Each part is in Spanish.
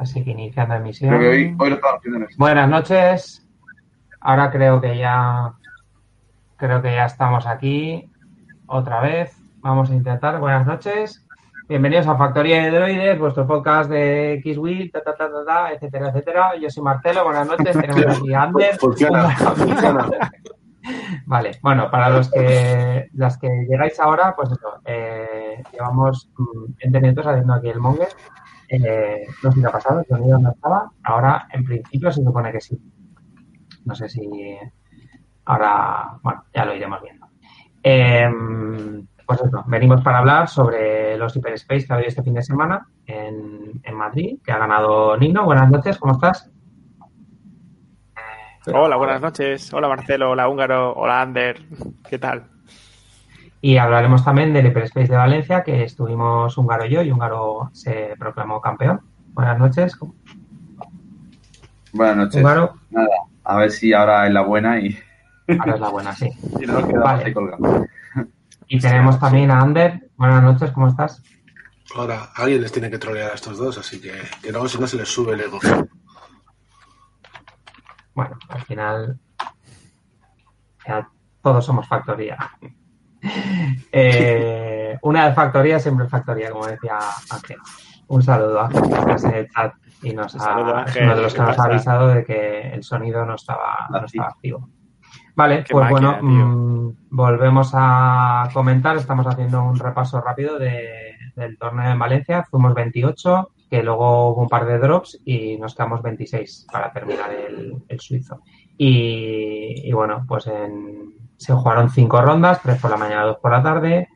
Así que iniciando emisión. Creo que hoy, hoy lo estamos haciendo en esto. Buenas noches. Ahora creo que ya creo que ya estamos aquí otra vez. Vamos a intentar. Buenas noches. Bienvenidos a Factoría de Droides, vuestro podcast de Xwheel, ta, ta, ta, ta, ta, etcétera, etcétera. Yo soy Marcelo, buenas noches. Tenemos aquí a Ander. Funciona, funciona. Vale, bueno, para los que las que llegáis ahora, pues eso, eh, llevamos mm, 20 minutos haciendo aquí el monger. Eh, no sé ha pasado, el sonido no estaba. Ahora, en principio, se supone que sí. No sé si ahora, bueno, ya lo iremos viendo. Eh, pues eso, venimos para hablar sobre los Hyperspace que ha habido este fin de semana en Madrid, que ha ganado Nino. Buenas noches, ¿cómo estás? Hola, buenas noches. Hola Marcelo, hola Húngaro, hola Ander. ¿Qué tal? Y hablaremos también del Hyperspace de Valencia, que estuvimos Húngaro y yo, y Húngaro se proclamó campeón. Buenas noches. Buenas noches. Húngaro, Nada, a ver si ahora es la buena y, ahora es la buena, sí. y no Vale. Y tenemos también a Ander. Buenas noches, ¿cómo estás? Ahora, alguien les tiene que trolear a estos dos, así que, que luego si no se les sube el ego. Bueno, al final ya todos somos factoría. Eh, una de factoría siempre factoría, como decía Ángel. Un saludo a Ángel, que estás en el chat y nos ha, saludo, es Ángel, uno de los ¿qué que nos ha avisado de que el sonido no estaba, no estaba activo. Vale, Qué pues máquina, bueno, tío. mm, volvemos a comentar. Estamos haciendo un repaso rápido de- del torneo en Valencia. Fuimos 28, que luego hubo un par de drops y nos quedamos 26 para terminar el, el suizo. Y, y bueno, pues en- se jugaron cinco rondas, tres por la mañana, dos por la tarde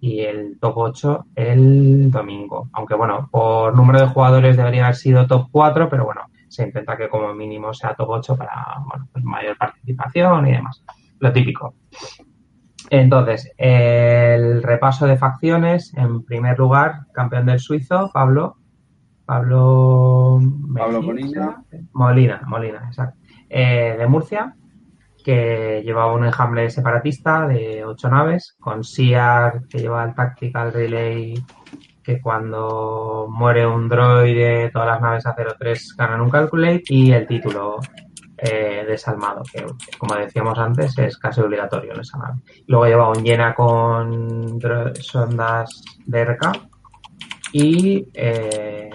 y el top 8 el domingo. Aunque bueno, por número de jugadores debería haber sido top 4, pero bueno, se intenta que como mínimo sea top 8 para bueno, pues mayor participación y demás. Lo típico. Entonces, el repaso de facciones, en primer lugar, campeón del suizo, Pablo. Pablo, Pablo Molina. Molina, Molina, exacto. Eh, de Murcia, que llevaba un enjambre separatista de ocho naves, con Siar, que lleva el Tactical Relay, que cuando muere un droide, todas las naves A03 ganan un Calculate, y el título eh, desalmado, que como decíamos antes es casi obligatorio en esa nave. Luego lleva un llena con sondas DRK y eh,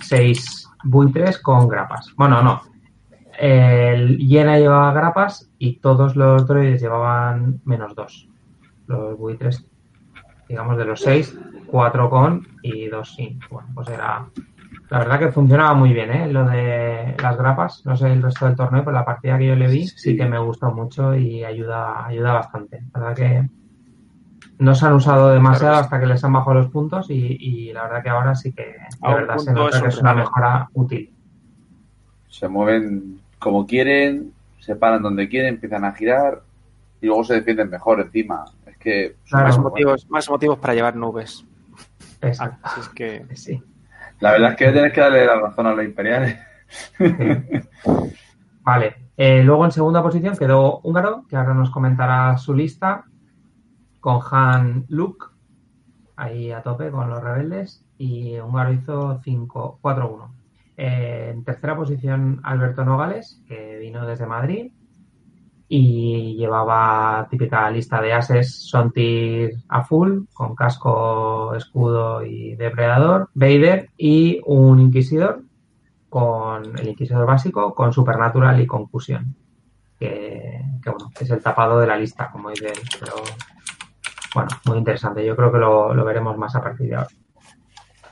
seis buitres con grapas. Bueno, no. El llena llevaba grapas y todos los droides llevaban menos dos. Los buitres, digamos, de los seis, cuatro con y dos sin. Bueno, pues era. La verdad que funcionaba muy bien, ¿eh? Lo de las grapas. No sé el resto del torneo, pero la partida que yo le vi sí, Sí. que me gustó mucho y ayuda, ayuda bastante. La verdad que no se han usado demasiado Claro. hasta que les han bajado los puntos y, y la verdad que ahora sí que de verdad se nota es que es una mejora útil. Se mueven como quieren, se paran donde quieren, empiezan a girar y luego se defienden mejor encima. Es que Claro. Más motivos, más motivos para llevar nubes. Exacto. Así es que Sí. La verdad es que tienes que darle la razón a los imperiales. Vale. Eh, luego en segunda posición quedó Húngaro, que ahora nos comentará su lista, con Han Luke, ahí a tope con los rebeldes, y Húngaro hizo 5 4-1. Eh, en tercera posición Alberto Nogales, que vino desde Madrid, y llevaba típica lista de ases Sontir a full, con casco, escudo y depredador, Vader, y un Inquisidor, con el Inquisidor básico, con Supernatural y Confusión. Que, que, bueno, es el tapado de la lista, como dice él. Pero bueno, muy interesante. Yo creo que lo, lo veremos más a partir de ahora.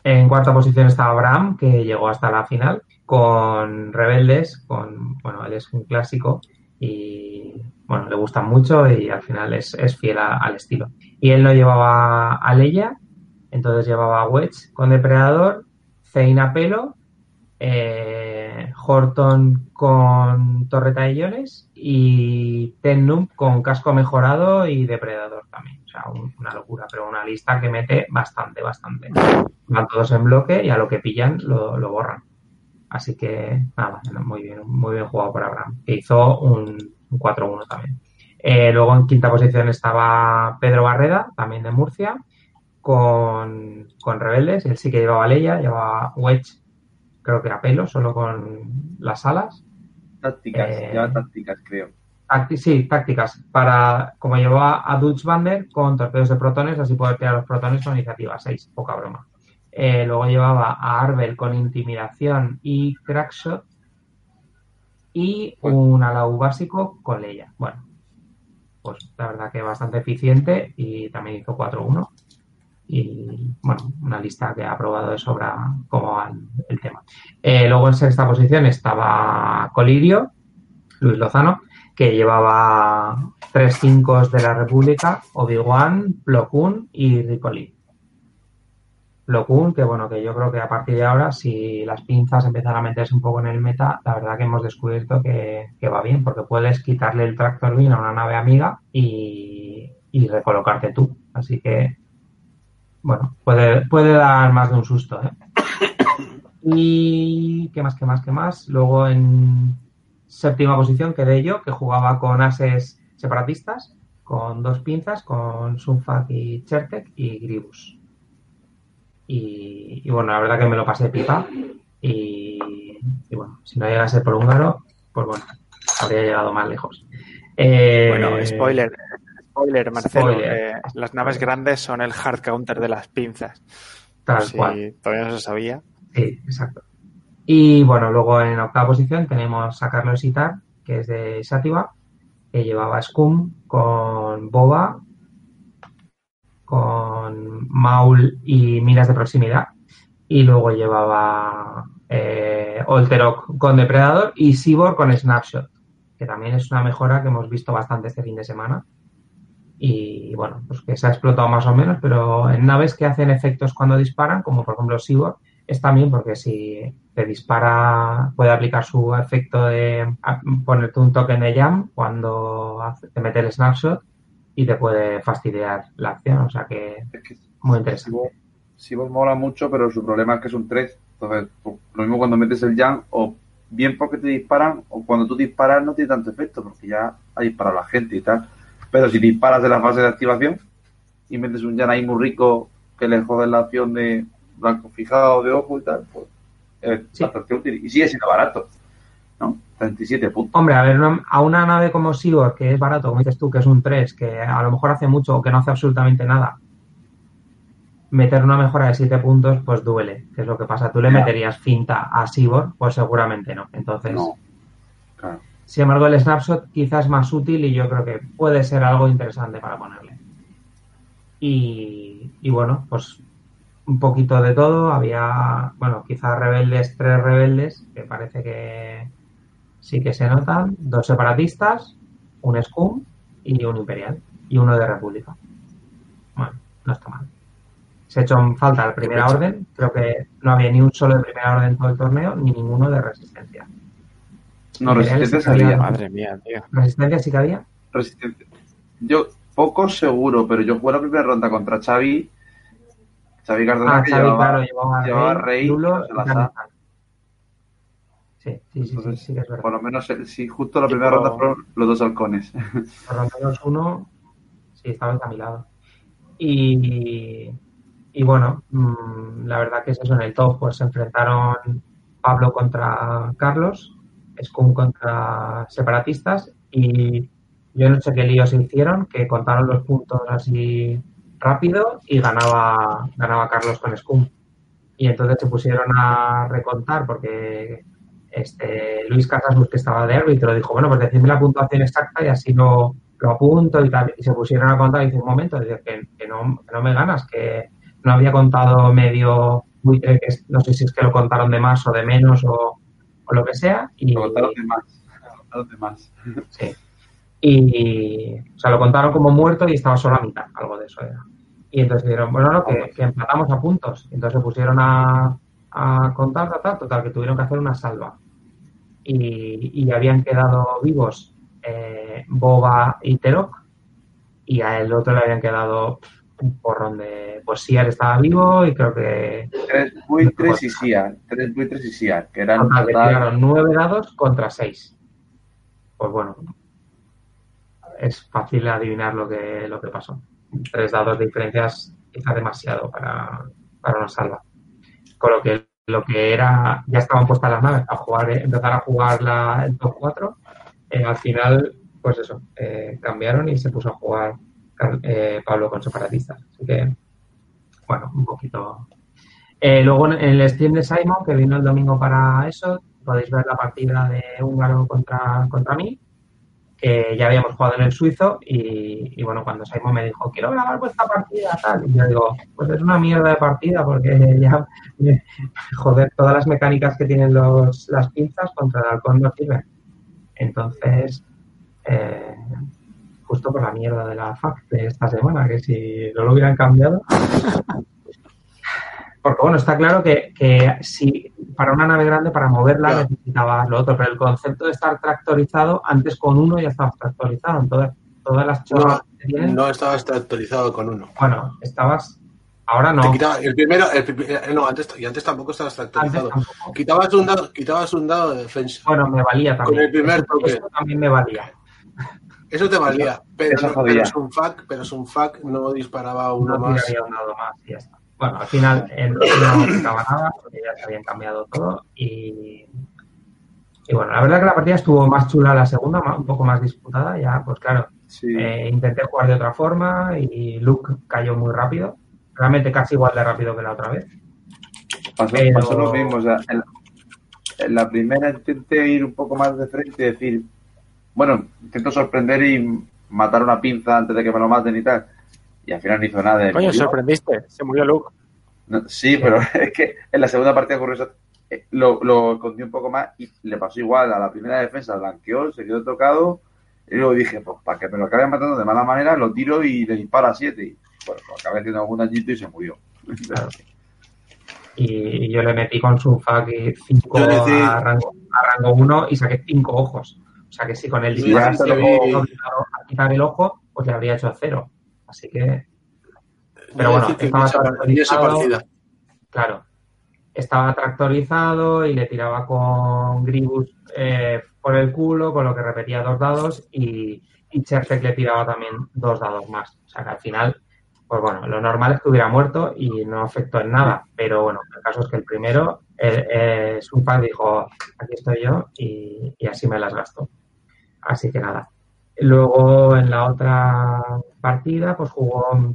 En cuarta posición está Abraham, que llegó hasta la final, con Rebeldes, con, bueno, él es un clásico y bueno, le gustan mucho y al final es, es fiel al estilo. Y él no llevaba a Leia, entonces llevaba a Wedge con Depredador, Zane a pelo, eh, Horton con torreta de iones y Tennum con casco mejorado y depredador también. O sea, un- una locura, pero una lista que mete bastante, bastante. Van todos en bloque y a lo que pillan lo, lo borran. Así que nada, muy bien, muy bien jugado por Abraham, que hizo un, un 4-1 también. Eh, luego en quinta posición estaba Pedro Barreda, también de Murcia, con, con Rebeldes. Él sí que llevaba Leia, llevaba Wedge creo que a pelo, solo con las alas. Tácticas, Eh, lleva tácticas, creo. Sí, tácticas. Para, como llevaba a Dutch Bander con torpedos de protones, así poder tirar los protones con iniciativa 6, poca broma. Eh, luego llevaba a Arbel con intimidación y crackshot. Y Pues- un Alau básico con Leia. Bueno, pues la verdad que bastante eficiente y también hizo 4-1. Y bueno, una lista que ha aprobado de sobra cómo va el, el tema. Eh, luego en sexta posición estaba Colirio, Luis Lozano, que llevaba tres 5 de la República, Obi-Wan, Plo Koon y Ripoli. Plo Koon, que bueno, que yo creo que a partir de ahora, si las pinzas empiezan a meterse un poco en el meta, la verdad que hemos descubierto que, que va bien, porque puedes quitarle el tractor beam a una nave amiga y, y recolocarte tú. Así que, bueno, puede, puede dar más de un susto, ¿eh? Y qué más, qué más, qué más. Luego en séptima posición quedé yo, que jugaba con ases separatistas, con dos pinzas, con Sunfak y Chertek y Gribus. Y, y bueno, la verdad que me lo pasé pipa. Y, y bueno, si no llegase por húngaro, pues bueno, habría llegado más lejos. Eh, Bueno, spoiler. Spoiler, Marcelo. spoiler. eh, las naves grandes son el hard counter de las pinzas. Tal si cual. todavía no se sabía. Sí, exacto. Y bueno, luego en octava posición tenemos a Carlos Itar, que es de Sativa, que llevaba Scum con Boba, con Maul y miras de proximidad. Y luego llevaba eh, Olterok con Depredador y Sibor con Snapshot, que también es una mejora que hemos visto bastante este fin de semana. Y bueno, pues que se ha explotado más o menos, pero en naves que hacen efectos cuando disparan, como por ejemplo Sibor, está bien porque si te dispara, puede aplicar su efecto de ponerte un token de jam cuando te mete el snapshot y te puede fastidiar la acción. O sea que Es que muy interesante. Sibor, Sibor mola mucho, pero su problema es que es un 3. Entonces, pues, lo mismo cuando metes el jam, o bien porque te disparan, o cuando tú disparas no tiene tanto efecto, porque ya ha disparado la gente y tal. Pero si disparas de la fase de activación y metes un jam ahí muy rico que le jode la acción de blanco fijado de ojo y tal, pues es Sí. bastante útil. Y sigue siendo barato, ¿no? 37 puntos. Hombre, a ver, una- a una nave como Sibor, que es barato, como dices tú, que es un 3, que a lo mejor hace mucho o que no hace absolutamente nada, meter una mejora de 7 puntos, pues duele, que es lo que pasa. ¿Tú le meterías finta a Sibor? Pues seguramente no. Entonces, No. Claro. Sin embargo, el snapshot quizás es más útil y yo creo que puede ser algo interesante para ponerle. Y, y bueno, pues un poquito de todo. Había, bueno, quizás rebeldes, tres rebeldes, que parece que sí que se notan. Dos separatistas, un Scum y un Imperial. Y uno de República. Bueno, no está mal. Se ha hecho en falta la primera orden. Creo que no había ni un solo de primera orden en todo el torneo, ni ninguno de resistencia. No, resistencia había- salía. Madre mía, tío. Resistencia sí que había. Resistencia. Yo, poco seguro, pero yo jugué la primera ronda contra Xavi. Xavi Cardona Ah, que Xavi, llevaba, claro, llevaba, llevaba Rey, Rey, Lulo y. Sí, sí, sí, sí, Entonces, sí que es verdad. Por lo menos, eh, sí, justo la primera ronda fueron los dos halcones. Por lo menos uno, sí, estaba encaminado. Y, y bueno, mm, la verdad que es eso, en el top pues se enfrentaron Pablo contra Carlos, Scum contra separatistas y yo no sé qué líos se hicieron, que contaron los puntos así rápido y ganaba, ganaba Carlos con Scum. Y entonces se pusieron a recontar porque este Luis Casasus, que estaba de árbitro, dijo, bueno, pues decidme la puntuación exacta y así lo, lo apunto y tal. Y se pusieron a contar y dice, un momento, dice, que, que no, que no me ganas, que no había contado medio buitre, que es- no sé si es que lo contaron de más o de menos o, o lo que sea. Y, Lo contaron de más. Lo contaron de más. Sí. Y, o sea, lo contaron como muerto y estaba solo a mitad, algo de eso era. Y entonces dijeron, bueno, no, que, que empatamos a puntos. Entonces se pusieron a, a contar, tal, tal, total, que tuvieron que hacer una salva. Y, y habían quedado vivos eh, Boba y Terok, y a el otro le habían quedado un porrón de. Pues Siar estaba vivo y creo que. Tres buitres y Siar. Tres buitres y Siar, que eran Total, que total- tiraron nueve dados contra seis. Pues bueno, es fácil adivinar lo que, lo que pasó. Tres dados de diferencias quizá demasiado para, para una salva. Con lo que lo que era, ya estaban puestas las naves a jugar, eh, empezar a jugar la, el top 4, eh, al final, pues eso, eh, cambiaron y se puso a jugar eh, Pablo con separatistas. Así que, bueno, un poquito. Luego en el stream de Simon, que vino el domingo para eso, podéis ver la partida de húngaro contra, contra mí, que ya habíamos jugado en el suizo y, y, bueno, cuando Simon me dijo, quiero grabar vuestra partida, tal, y yo digo, pues es una mierda de partida porque ya, joder, todas las mecánicas que tienen los, las pinzas contra el halcón no sirven. Entonces, eh, justo por la mierda de la FAC de esta semana, que si no lo hubieran cambiado. Porque bueno, está claro que, que si para una nave grande, para moverla, Claro. necesitabas lo otro, pero el concepto de estar tractorizado, antes con uno ya estabas tractorizado. Entonces, todas las chorras que tienen, No estabas tractorizado con uno. bueno, estabas. Ahora no. Te quitaba- el primero, el eh, no, antes, y antes tampoco estabas tractorizado. tampoco. Quitabas un dado, quitabas un dado de defensa. Bueno, me valía también. Con el primer Eso- toque. eso también me valía. Eso te valía, pero, no, es un fac, pero es un fac, no disparaba uno no más. un dado más y ya está. Bueno, al final eh, no tocaba nada porque ya se habían cambiado todo y, y bueno, la verdad que la partida estuvo más chula la segunda, un poco más disputada, ya pues claro, Sí. eh, intenté jugar de otra forma y Luke cayó muy rápido, realmente casi igual de rápido que la otra vez. Pasó, Pero- pasó lo mismo. O sea, en, en la primera intenté ir un poco más de frente y decir, bueno, intento sorprender y matar una pinza antes de que me lo maten y tal. Y al final no hizo nada. de Coño, murió. sorprendiste. Se murió Luke. No, sí, pero es que en la segunda partida ocurrió eso. Eh, Lo, lo escondí un poco más y le pasó igual. A la primera defensa blanqueó, se quedó tocado. Y luego dije, pues para que me lo acabe matando de mala manera, lo tiro y le disparo a 7. Y bueno, pues acabé haciendo algún dañito y se murió. Claro. Y yo le metí con su FAC 5 Yo decir- a rango, a rango 1 y saqué 5 ojos. O sea que si con el Sí, disparo a quitar el ojo, pues le habría hecho cero. Así que, Pero bueno, estaba tractorizado. claro, estaba tractorizado y le tiraba con Gribus eh, por el culo, con lo que repetía dos dados y, y le tiraba también dos dados más. O sea que al final, pues bueno, lo normal es que hubiera muerto y no afectó en nada. Pero bueno, el caso es que el primero, eh, eh, Sunfak dijo, aquí estoy yo y, y así me las gasto. Así que nada. Luego en la otra partida, pues jugó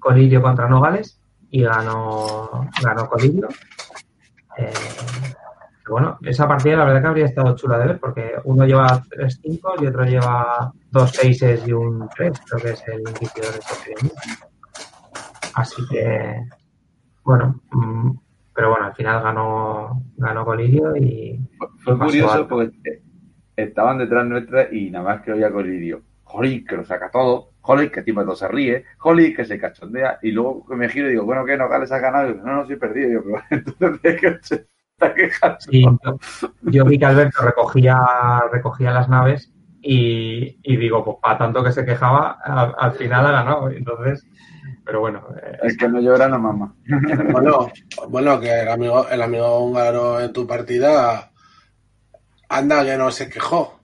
Colirio contra Nogales y ganó, ganó Colirio. Eh, bueno, esa partida la verdad que habría estado chula de ver porque uno lleva 3 5 y otro lleva dos 6 y un 3, creo que es el ese que viene. Así que, bueno, mm, pero bueno, al final ganó, ganó Colirio y Fue curioso porque estaban detrás nuestra y nada más que oía Colirio. Jolín, que lo saca todo. Jolín, que encima todo se ríe. Jolín, que se cachondea. Y luego que me giro y digo, bueno, ¿qué? ¿Nogales ha ganado? Y digo, no, no, sí he perdido. Y yo, pero entonces, ¿de qué se está quejando? Sí, yo, yo vi que Alberto recogía, recogía las naves y, y digo, pues para tanto que se quejaba, al, al final ha ganado. Entonces, pero bueno, eh, Es que no llora, no mamá. Bueno, bueno, que el amigo, el amigo húngaro en tu partida anda que no se quejó.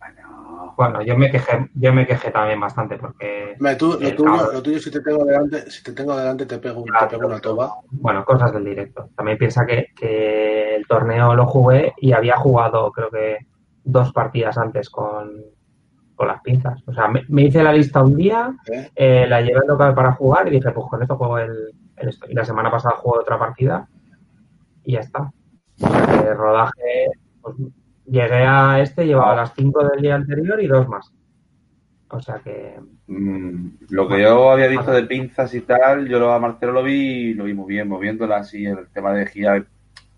Bueno, bueno, yo me quejé, yo me quejé también bastante porque, Me, tú- lo, El tuyo, cabrón. lo tuyo, si te tengo delante, si te tengo delante te pego, te pego una toba. bueno, cosas del directo. También piensa que, que el torneo lo jugué y había jugado, creo que dos partidas antes con, con las pinzas. O sea, me, me hice la lista un día, ¿eh? eh, la llevé al local para jugar y dije, pues con esto juego el, el esto. Y la semana pasada jugué otra partida y ya está. Sea, que rodaje, pues, llegué a este, llevaba las 5 del día anterior y dos más. O sea que, mm, lo que yo había visto de pinzas y tal, yo lo, a Marcelo lo vi lo vi muy bien, moviéndola así, el tema de girar.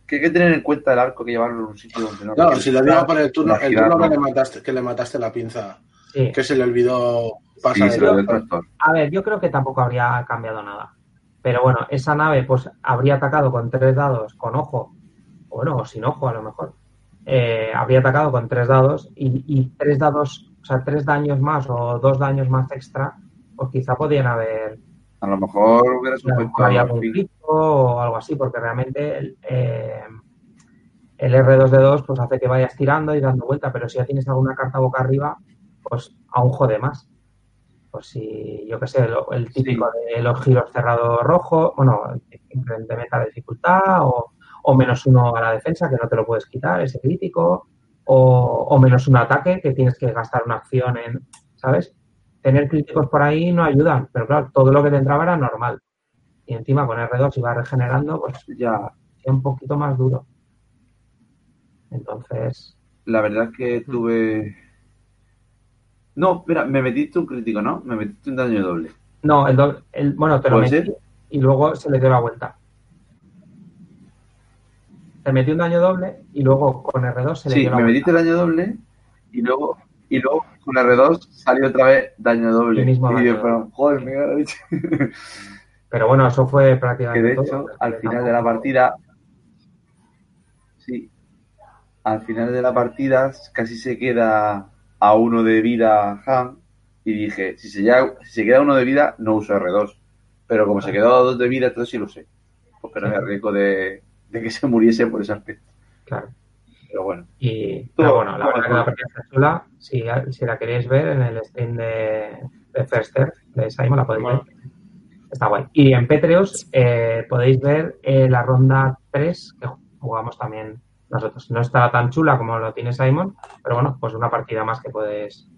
Que hay que tener en cuenta el arco que llevarlo en un sitio donde no. No, si lo digo por el turno, Para el turno que le mataste, que le mataste la pinza, sí. que se le olvidó pasar Sí, el el tractor. A ver, yo creo que tampoco habría cambiado nada. Pero bueno, esa nave pues habría atacado con tres dados con ojo, o bueno, o sin ojo a lo mejor. Eh, habría atacado con tres dados y, y tres dados, o sea, tres daños más o dos daños más extra, pues quizá podían haber A lo mejor hubiera supuesto había o algo así, porque realmente el, eh, el R2D2 pues hace que vayas tirando y dando vuelta, pero si ya tienes alguna carta boca arriba, pues aún jode más. pues si, yo qué sé, lo- el típico de los giros cerrados rojos, bueno, incrementa la dificultad o, o menos uno a la defensa que no te lo puedes quitar, ese crítico, o, o menos un ataque que tienes que gastar una acción en, ¿sabes? Tener críticos por ahí no ayudan, pero claro, todo lo que te entraba era normal. Y encima con R2 iba regenerando, pues Ya, es un poquito más duro. Entonces, la verdad es que tuve. No, espera, me metiste un crítico, ¿no? Me metiste un daño doble. no, el, doble- el bueno, te lo ¿Puede metí ser? y luego se le dio la vuelta. Te metí un daño doble y luego con R2 se le Sí, dio la me metiste daño doble y luego, y luego con R2 salió otra vez daño doble. El mismo y yo, pero, joder, me he dicho. Pero bueno, eso fue que prácticamente de todo, hecho, al final de la partida. Sí. Al final de la partida casi se queda a uno de vida Han. Y dije, si se, ya, si se queda uno de vida, no uso R2. Pero como se quedó a dos de vida, entonces sí lo sé. Porque no había riesgo de, de que se muriese por ese aspecto. Claro. Pero bueno. Y, Todo- pero bueno, la todo verdad que la todo. partida está chula. Si, si la queréis ver en el stream de, de First Earth, de Simon, la podéis Bueno. ver. Está guay. Y en Petreos eh, podéis ver eh, la ronda 3 que jugamos también nosotros. No está tan chula como lo tiene Simon, pero bueno, pues una partida más que puedes,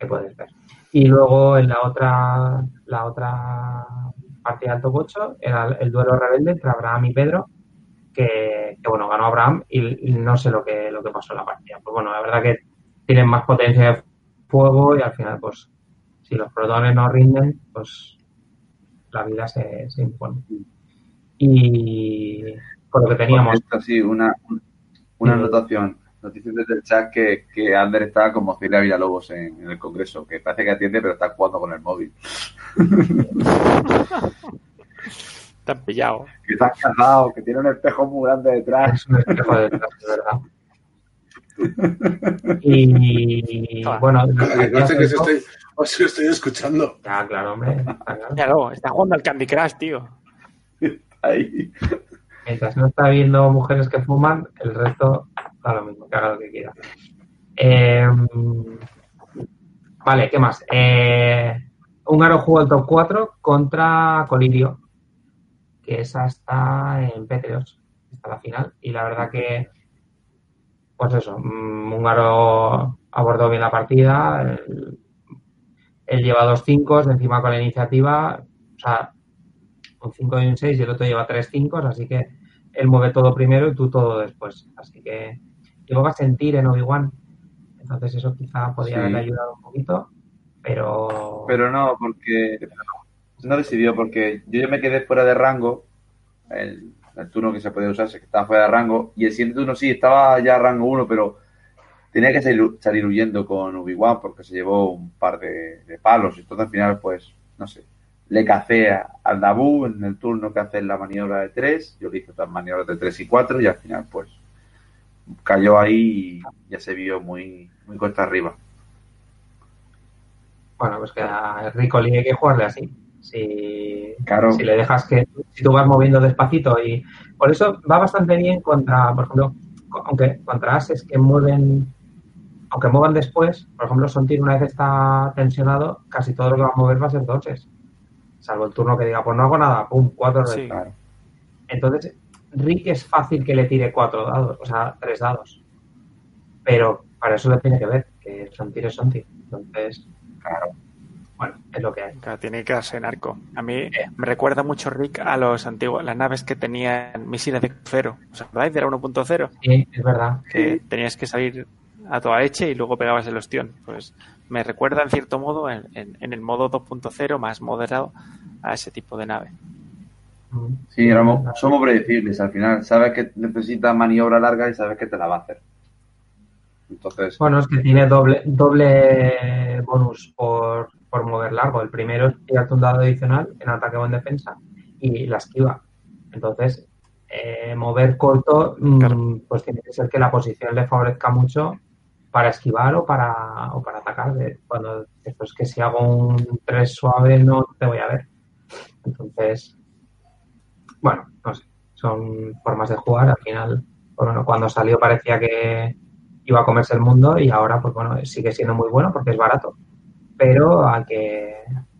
que puedes ver. Y luego en la otra, la otra partida del top 8 era el, el duelo rebelde entre Abraham y Pedro, que, que, bueno, ganó Abraham y, y no sé lo que, lo que pasó en la partida. Pues bueno, la verdad que tienen más potencia de fuego y al final, pues, si los protones no rinden, pues la vida se, se impone. Y con lo que teníamos, Esto sí, una, una anotación. Noticias desde el chat que, que Ander está como Celia Villalobos en, en el Congreso, que parece que atiende, pero está jugando con el móvil. Te han pillado. Que está casado, que tiene un espejo muy grande detrás. es un espejo de detrás, de verdad. Y bueno, Que os estoy, os estoy escuchando. ya, claro, hombre, está claro. Está jugando al Candy Crush, tío. Ahí. Mientras no está viendo mujeres que fuman, el resto da lo mismo, que haga lo que quiera. Eh, vale, ¿qué más? Eh, Húngaro jugó el top 4 contra Colirio, que esa está en P3, está la final, y la verdad que, pues eso, mm, Húngaro abordó bien la partida, él, él lleva dos 5 encima con la iniciativa, o sea, un 5 y un 6 y el otro lleva tres 5, así que él mueve todo primero y tú todo después. Así que luego a sentir en Obi-Wan. Entonces eso quizá podría Sí. haberle ayudado un poquito, pero... Pero no, porque no decidió, porque yo ya me quedé fuera de rango. El, turno que se podía usar que estaba fuera de rango. Y el siguiente turno sí, estaba ya rango 1, pero tenía que salir, huyendo con Obi-Wan porque se llevó un par de, de palos. Entonces al final, pues, no sé. Le cacé al Naboo en el turno que hace la maniobra de 3. Yo le hice otras maniobras de 3 y 4 y al final, pues, cayó ahí y ya se vio muy, muy cuesta arriba. Bueno, pues que a Ricoli hay que jugarle así. Si, Claro. si le dejas que, si tú vas moviendo despacito y por eso va bastante bien contra, por ejemplo, aunque contra ases que mueven, aunque muevan después, por ejemplo, Sontir una vez está tensionado, casi todo lo que va a mover va a ser doses. Salvo el turno que diga, pues no hago nada, pum, cuatro Sí. Claro. Entonces, Rick es fácil que le tire cuatro dados, o sea, tres dados. Pero para eso le tiene que ver, que Sontir es Sontir. Entonces, Claro. Bueno, es lo que hay. Claro, tiene que darse en arco. A mí me recuerda mucho Rick a los antiguos, las naves que tenían misiles de crucero. ¿Os acordáis de la 1.0? Sí, es verdad. Que tenías que salir a toda leche y luego pegabas el ostión. Pues me recuerda en cierto modo, en, en- en el modo 2.0 más moderado, a ese tipo de nave. Sí, éramos- somos predecibles al final. Sabes que necesitas maniobra larga y sabes que te la va a hacer. Entonces, Bueno, es que tiene doble, doble bonus por, por mover largo. El primero es tirarte un dado adicional en ataque o en defensa y la esquiva. Entonces, eh, mover corto, mm, Claro. pues tiene que ser que la posición le favorezca mucho para esquivar o para, o para atacar. Cuando después que si hago un 3 suave no te voy a ver. Entonces, bueno, no sé, son formas de jugar. Al final, pues bueno, cuando salió parecía que iba a comerse el mundo y ahora, pues bueno, sigue siendo muy bueno porque es barato. Pero a que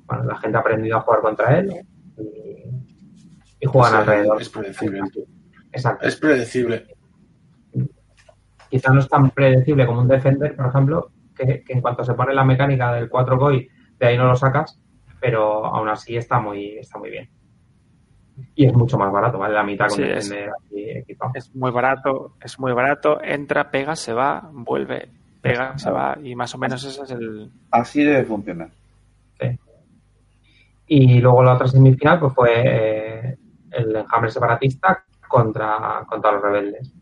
bueno, la gente ha aprendido a jugar contra él y, y juegan Sí, alrededor. Es predecible. Exacto. Es predecible. Quizá no es tan predecible como un Defender, por ejemplo, que, que en cuanto se pone la mecánica del 4 GOI, de ahí no lo sacas, pero aún así está muy, está muy bien. Y es mucho más barato, vale la mitad con Sí, es- Defender así equipado. Es muy barato, es muy barato, entra, pega, se va, vuelve, pega, se va, y más o menos ese es el... Así debe funcionar. Y luego la otra semifinal pues fue eh, el enjambre separatista contra, contra los rebeldes.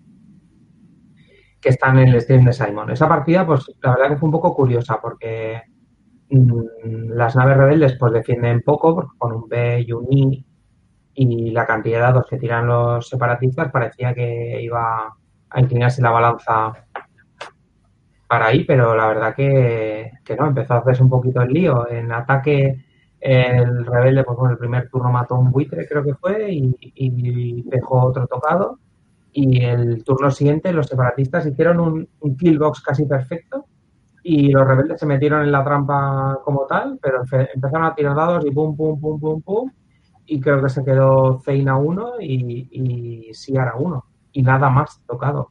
Que están en el stream de Simon. Esa partida, pues la verdad que fue un poco curiosa porque mm, las naves rebeldes pues defienden poco, porque con un B y un I y la cantidad de dados que tiran los separatistas parecía que iba a inclinarse la balanza para ahí, pero la verdad que, que no, empezó a hacerse un poquito el lío. En ataque el rebelde, pues bueno, el primer turno mató un buitre, creo que fue, y, y dejó otro tocado. Y el turno siguiente los separatistas hicieron un, un killbox casi perfecto y los rebeldes se metieron en la trampa como tal, pero empe- empezaron a tirar dados y pum, pum, pum, pum, pum. Y creo que se quedó Zein a uno y, y Siar a uno. Y nada más tocado.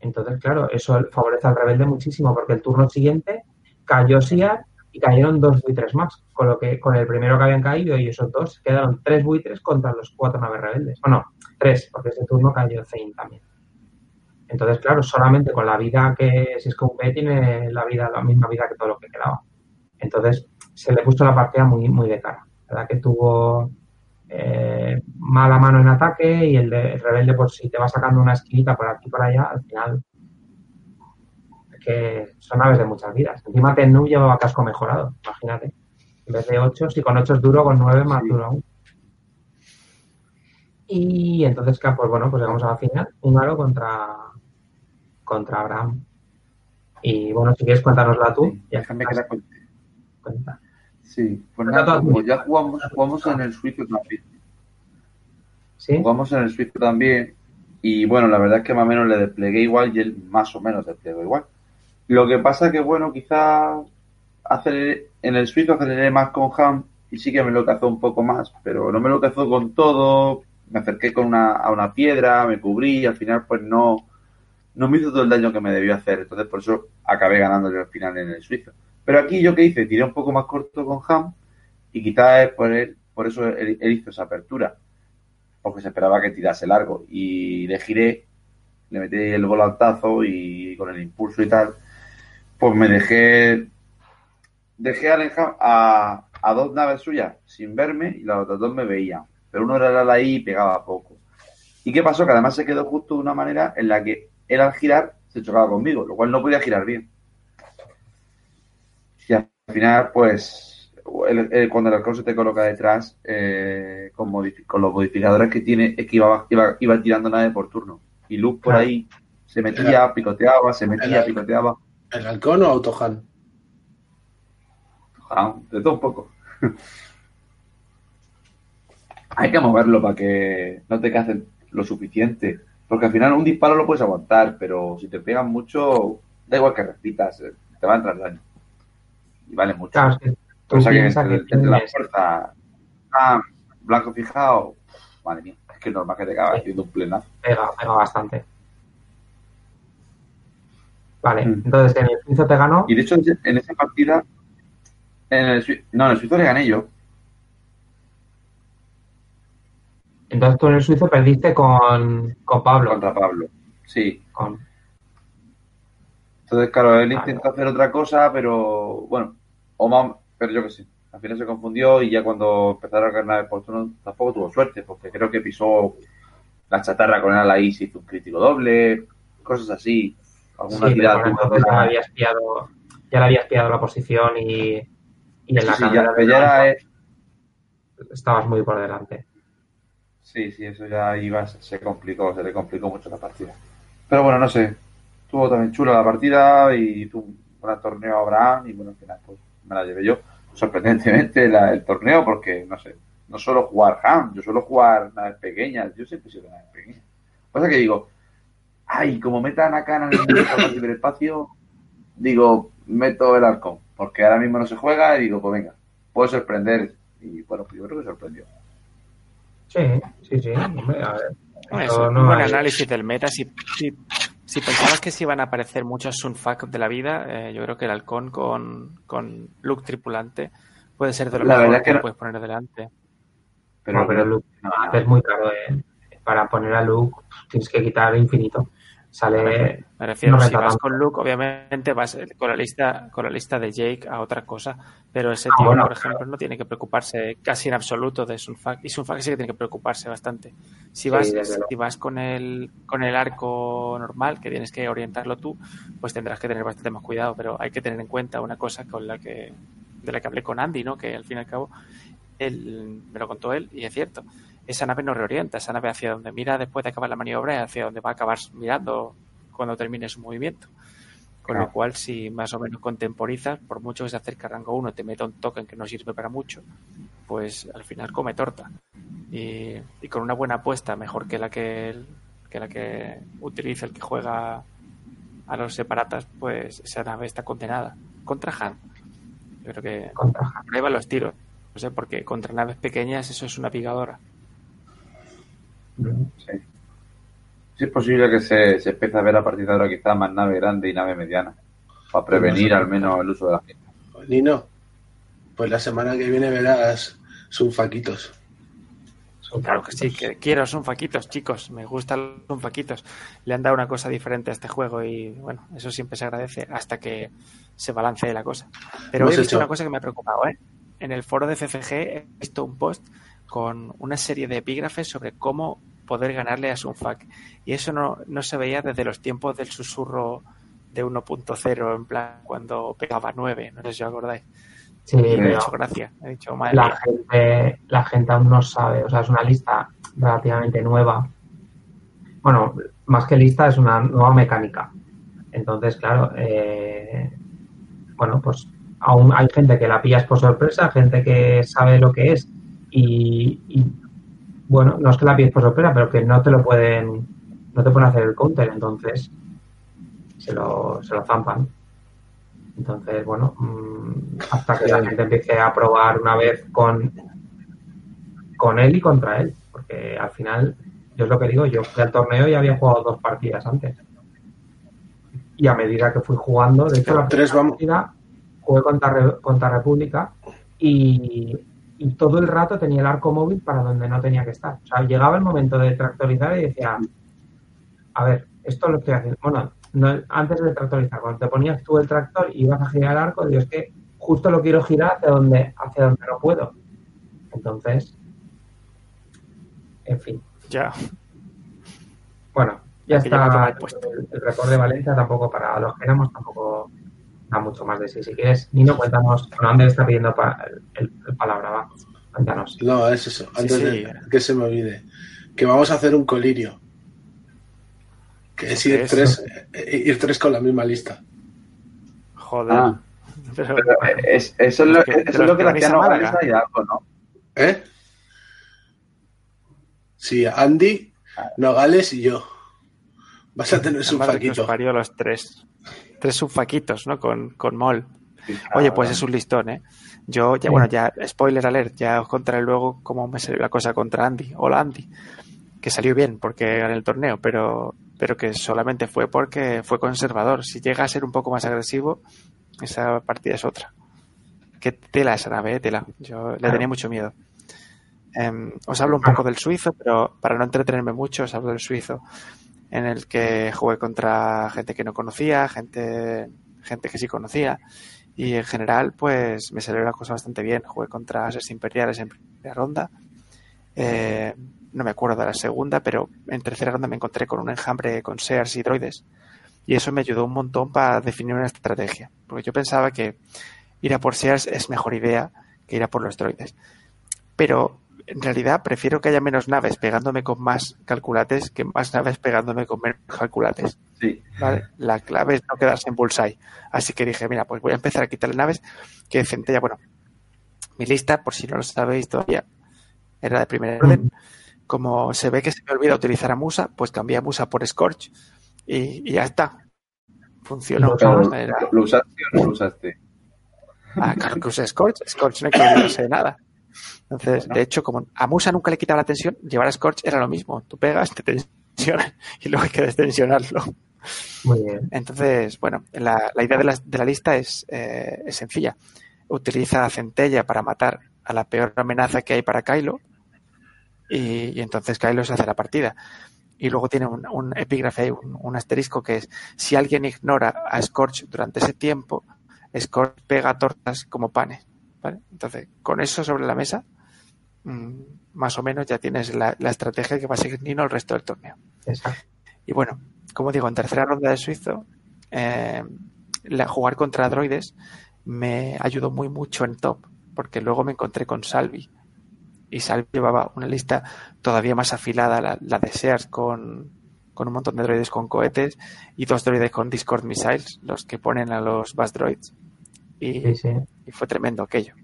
Entonces, claro, eso favorece al rebelde muchísimo porque el turno siguiente cayó Siar y cayeron dos buitres más, con lo que con el primero que habían caído y esos dos quedaron tres buitres contra los cuatro naves rebeldes. Bueno, tres, porque ese turno cayó Zein también. Entonces, claro, solamente con la vida que si es tiene la vida, la misma vida que todo lo que quedaba. Entonces, se le puso la partida muy, muy de cara. La verdad que tuvo eh, mala mano en ataque y el, de, el rebelde, pues si te va sacando una esquinita por aquí y por allá, al final es que son aves de muchas vidas. Encima Tennu llevaba casco mejorado, imagínate. En vez de 8, si con 8 es duro, con 9 más Sí. duro aún. Y entonces, pues bueno, pues llegamos a la final. Húngaro contra, contra Abraham. Y bueno, si quieres cuéntanosla tú. Sí, ya déjame que la cuente. cuenta. Sí, pues nada, pues ya jugamos, jugamos en el suizo también. ¿Sí? Jugamos en el suizo también. Y bueno, la verdad es que más o menos le desplegué igual y él más o menos desplegó igual. Lo que pasa que, bueno, quizá aceleré- en el suizo aceleré más con Ham y sí que me lo cazó un poco más, pero no me lo cazó con todo. Me acerqué con una, a una piedra, me cubrí y al final pues no, no me hizo todo el daño que me debió hacer. Entonces por eso acabé ganándole al final en el suizo. Pero aquí yo que hice, tiré un poco más corto con Ham y quizás por, él, por eso él, hizo esa apertura. Porque se esperaba que tirase largo. Y le giré, le metí el volantazo y con el impulso y tal, pues me dejé dejé al Enjam a, a dos naves suyas sin verme y las otras dos me veían. Pero uno era el ahí y pegaba poco. ¿Y qué pasó? Que además se quedó justo de una manera en la que él al girar se chocaba conmigo, lo cual no podía girar bien. Y al final, pues, el- el- cuando el halcón se te coloca detrás, eh, con, los modificadores que tiene, es que iba, iba, iba tirando nave por turno. Y Luke por Claro. ahí se metía, picoteaba, se metía, picoteaba. ¿El halcón o Autohan? Ah, de todo un poco. Hay que moverlo para que no te cacen lo suficiente. Porque al final un disparo lo puedes aguantar, pero si te pegan mucho, da igual que repitas, eh, te va a entrar daño. Y vale mucho. Claro, es que Cosa entre, que entre la fuerza, ah, blanco fijado, madre mía, es que es normal que te acabas Sí. haciendo un plenazo. pega, pega bastante. Vale, Mm. entonces en el suizo te ganó. Y de hecho, en esa partida, en el, no, en el suizo le gané yo. Entonces tú en el suizo perdiste con, con Pablo. contra Pablo. Sí, Con- Entonces, claro, él intentó hacer otra cosa, pero bueno, o más, pero yo que sé. Al final se confundió y ya cuando empezaron a ganar el turno tampoco tuvo suerte, porque creo que pisó la chatarra con ahí, se hizo un crítico doble, cosas así. Alguna sí, tirada ya habías pillado, ya le habías pillado la posición y, y en Sí, la sí, ya, de ya era, lanza eh, estabas muy por delante. Sí, sí, eso ya iba, se complicó, se le complicó mucho la partida. Pero bueno, no sé, estuvo también chula la partida y tuvo un gran torneo Abraham y bueno, al final pues me la llevé yo. Sorprendentemente la- el torneo porque, no sé, no suelo jugar ham, yo suelo jugar naves pequeñas, yo siempre he naves pequeñas. Pasa que digo, ay, como metan a en el ciberespacio, digo, meto el halcón. Porque ahora mismo no se juega y digo, pues venga, puedo sorprender. Y bueno, pues yo creo que sorprendió. Sí, sí, sí. A ver. Es Eso un no buen hay- análisis del meta. Si, si, si pensabas que se iban a aparecer muchos Sunfuck de la vida, eh, yo creo que el halcón con, con look tripulante puede ser de lo La mejor verdad que que puedes poner delante. Pero, No, pero Luke no, es muy caro. eh. Para poner a Luke tienes que quitar infinito. Sale. Me refiero, no si vas con Luke, obviamente vas con la lista con la lista de Jake a otra cosa, pero ese Ah, tío, bueno, por ejemplo, no tiene que preocuparse casi en absoluto de Sunfuck y Sunfuck sí que tiene que preocuparse bastante. Si vas si vas con el con el arco normal que tienes que orientarlo tú, pues tendrás que tener bastante más cuidado, pero hay que tener en cuenta una cosa con la que de la que hablé con Andy, ¿no? Que al fin y al cabo él me lo contó él y es cierto. Esa nave no reorienta, esa nave hacia donde mira después de acabar la maniobra es hacia donde va a acabar mirando cuando termine su movimiento. Con Claro. lo cual, si más o menos contemporizas, por mucho que se acerque a rango 1 te meta un token que no sirve para mucho, pues al final come torta. Y, y con una buena apuesta, mejor que la que, el- que la que utiliza el que juega a los separatas, pues esa nave está condenada. Contra Han. Yo creo que Contra ahí van los tiros. No sé, porque contra naves pequeñas eso es una pigadora. Sí. Sí es posible que se, se empiece a ver a partir de ahora quizá más nave grande y nave mediana. Para prevenir al menos el uso de la gente. Nino, pues la semana que viene verás Sunfaquitos. Claro que sí, que quiero son faquitos, chicos. Me gustan los son faquitos. Le han dado una cosa diferente a este juego y bueno, eso siempre se agradece hasta que se balancee la cosa. Pero he visto hecho- una cosa que me ha preocupado, ¿eh? En el foro de FFG he visto un post con una serie de epígrafes sobre cómo poder ganarle a Sunfuck. Y eso no, no se veía desde los tiempos del susurro de 1.0, en plan cuando pegaba 9, no sé si os acordáis. Sí, me ha hecho gracia. He dicho, madre la mía. gente, la gente aún no sabe. O sea, es una lista relativamente nueva. Bueno, más que lista, es una nueva mecánica. Entonces, claro, eh, bueno, pues aún hay gente que la pillas por sorpresa, gente que sabe lo que es y, y, bueno, no es que la pilles por sorpresa, pero que no te lo pueden, no te pueden hacer el counter, entonces se lo, se lo zampan. Entonces, bueno, mm, hasta que la gente empiece a probar una vez con, con él y contra él, porque al final, yo es lo que digo, yo fui al torneo y había jugado dos partidas antes. Y a medida que fui jugando, de hecho, la Tres primera vamos. partida jugué contra, contra República y, y todo el rato tenía el arco móvil para donde no tenía que estar. O sea, llegaba el momento de tractorizar y decía, a ver, esto lo estoy haciendo. Bueno, no, antes de tractorizar, cuando te ponías tú el tractor y ibas a girar el arco, digo, es que justo lo quiero girar hacia donde, hacia donde no puedo. Entonces, en fin. Ya. Bueno, ya está el, el récord de Valencia, tampoco para los que éramos, tampoco da mucho más de sí. Si quieres, Nino, cuéntanos, bueno, Ander está pidiendo pa- el, palabra, va, cuéntanos. No, es eso. Antes sí. de que se me olvide. Que vamos a hacer un colirio. Que es ¿Qué ir es? tres, eh, ir tres con la misma lista. Joder. Ah. Pero- Pero eh, es- eso es lo, los que- eso es los lo que que le venís hacían a a Málaga. Vanessa y algo, ¿no? ¿Eh? Sí, Andy, Nogales y yo. Vas a tener La os faquito. parió los tres. Tres subfaquitos, ¿no? Con, con Mol. Oye, pues es un listón, ¿eh? Yo, ya, bueno, ya, spoiler alert, ya os contaré luego cómo me salió la cosa contra Andy. Hola, Andy. Que salió bien porque gané el torneo, pero, pero que solamente fue porque fue conservador. Si llega a ser un poco más agresivo, esa partida es otra. Qué tela esa nave, eh, tela. Yo le Claro. tenía mucho miedo. Em, os hablo un poco del suizo, pero para no entretenerme mucho, os hablo del suizo, en el que jugué contra gente que no conocía, gente, gente que sí conocía, y en general, pues me salió la cosa bastante bien. Jugué contra ases imperiales en primera ronda. Eh, no me acuerdo de la segunda, pero en tercera ronda me encontré con un enjambre con Sears y droides. Y eso me ayudó un montón para definir una estrategia. Porque yo pensaba que ir a por Sears es mejor idea que ir a por los droides. Pero en realidad prefiero que haya menos naves pegándome con más calculates que más naves pegándome con menos calculates. Sí, ¿vale? La clave es no quedarse en bullseye. Así que dije, mira, pues voy a empezar a quitarle naves que Centella, bueno, mi lista, por si no lo sabéis todavía, era de primer orden. Como se ve que se me olvida utilizar a Musa, pues cambié a Musa por Scorch y, y ya está. Funcionó. Lo pero ¿sabes? Era- ¿lo usaste o no lo usaste? Ah, claro que usa Scorch. Scorch no hay que olvidarse de nada. Entonces, Bueno. de hecho, como a Musa nunca le quitaba la tensión, llevar a Scorch era lo mismo. Tú pegas, te tensionas y luego hay que destensionarlo. Muy bien. Entonces, bueno, la, la idea de la, de la lista es, eh, es sencilla. Utiliza a Centella para matar a la peor amenaza que hay para Kylo y, y entonces Kylo se hace la partida. Y luego tiene un, un epígrafe, un asterisco que es, si alguien ignora a Scorch durante ese tiempo, Scorch pega tortas como panes. ¿Vale? Entonces, con eso sobre la mesa, mm, más o menos ya tienes la, la estrategia que va a seguir Nino el resto del torneo. Exacto. Y bueno, como digo, en tercera ronda de suizo, eh, la- jugar contra droides me ayudó muy mucho en top, porque luego me encontré con Salvi. Y Salvi llevaba una lista todavía más afilada, la, la de Sears, con, con un montón de droides con cohetes y dos droides con Discord Missiles, los que ponen a los Bass Droids. Y, Sí, sí. y fue tremendo aquello.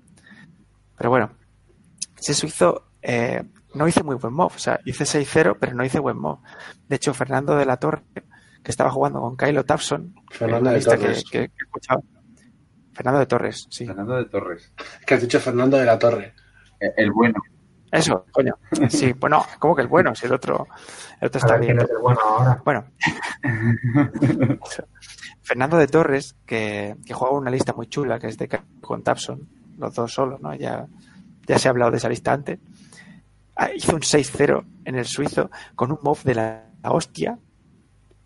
Pero bueno, ese suizo eh, no hice muy buen mob, o sea, hice 6-0, pero no hice buen mob. De hecho, Fernando de la Torre, que estaba jugando con Kylo Tapson, Fernando de Torres. Que, que- que escuchaba. Fernando de Torres, sí. Fernando de Torres. Que has dicho Fernando de la Torre. Eh, El bueno. Eso, coño. Sí, bueno, ¿cómo que el bueno? Si el otro, el otro está bien. es el bueno ahora. Bueno. Fernando de Torres, que, que juega una lista muy chula, que es de con Tapson, los dos solos, ¿no? Ya, ya se ha hablado de esa lista antes. Ah, Hizo un 6-0 en el suizo con un mob de la hostia.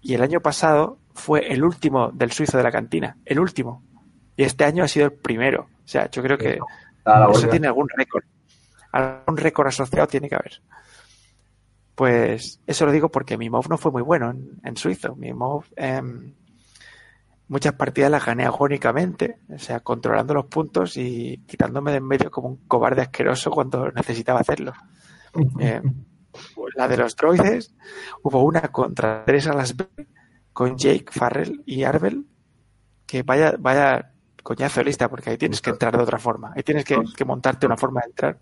Y el año pasado fue el último del suizo de la cantina. El último. Y este año ha sido el primero. O sea, yo creo que eso tiene algún récord. Algún récord asociado tiene que haber. Pues eso lo digo porque mi MOV no fue muy bueno en, en suizo. Mi MOV, em, muchas partidas las gané agónicamente, o sea, controlando los puntos y quitándome de en medio como un cobarde asqueroso cuando necesitaba hacerlo. Eh, la de los droides, hubo una contra tres a las con Jake, Farrell y Arbel, que vaya, vaya coñazo lista, porque ahí tienes que entrar de otra forma. Ahí tienes que, que montarte una forma de entrar.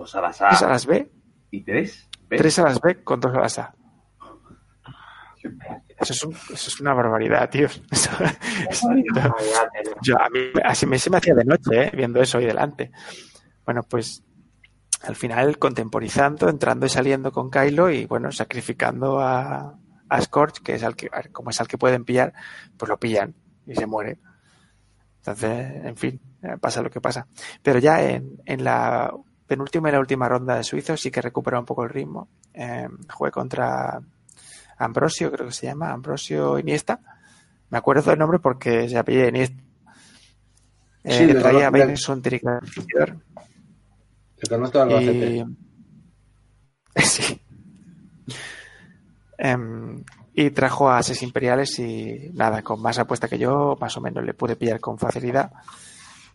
Dos a las Tres a A las B, y tres. Tres a las B con dos a las A. Eso es, un- eso es una barbaridad, tío. Eso- eso- yo, a mí así me, se me hacía de noche, ¿eh? viendo eso ahí delante. Bueno, pues al final contemporizando, entrando y saliendo con Kylo y bueno, sacrificando a, a Scorch, que es al que, a como es al que pueden pillar, pues lo pillan y se muere. Entonces, en fin, eh, pasa lo que pasa. Pero ya en, en la penúltima y la última ronda de suizo sí que recupera un poco el ritmo. Eh, jugué contra Ambrosio, creo que se llama, Ambrosio Iniesta. Me acuerdo del nombre porque se apellida Iniesta. Eh, Sí, que le traía a Sunter Te conozco al y... sí. Em, y trajo a Ases Imperiales y nada, con más apuesta que yo, más o menos le pude pillar con facilidad.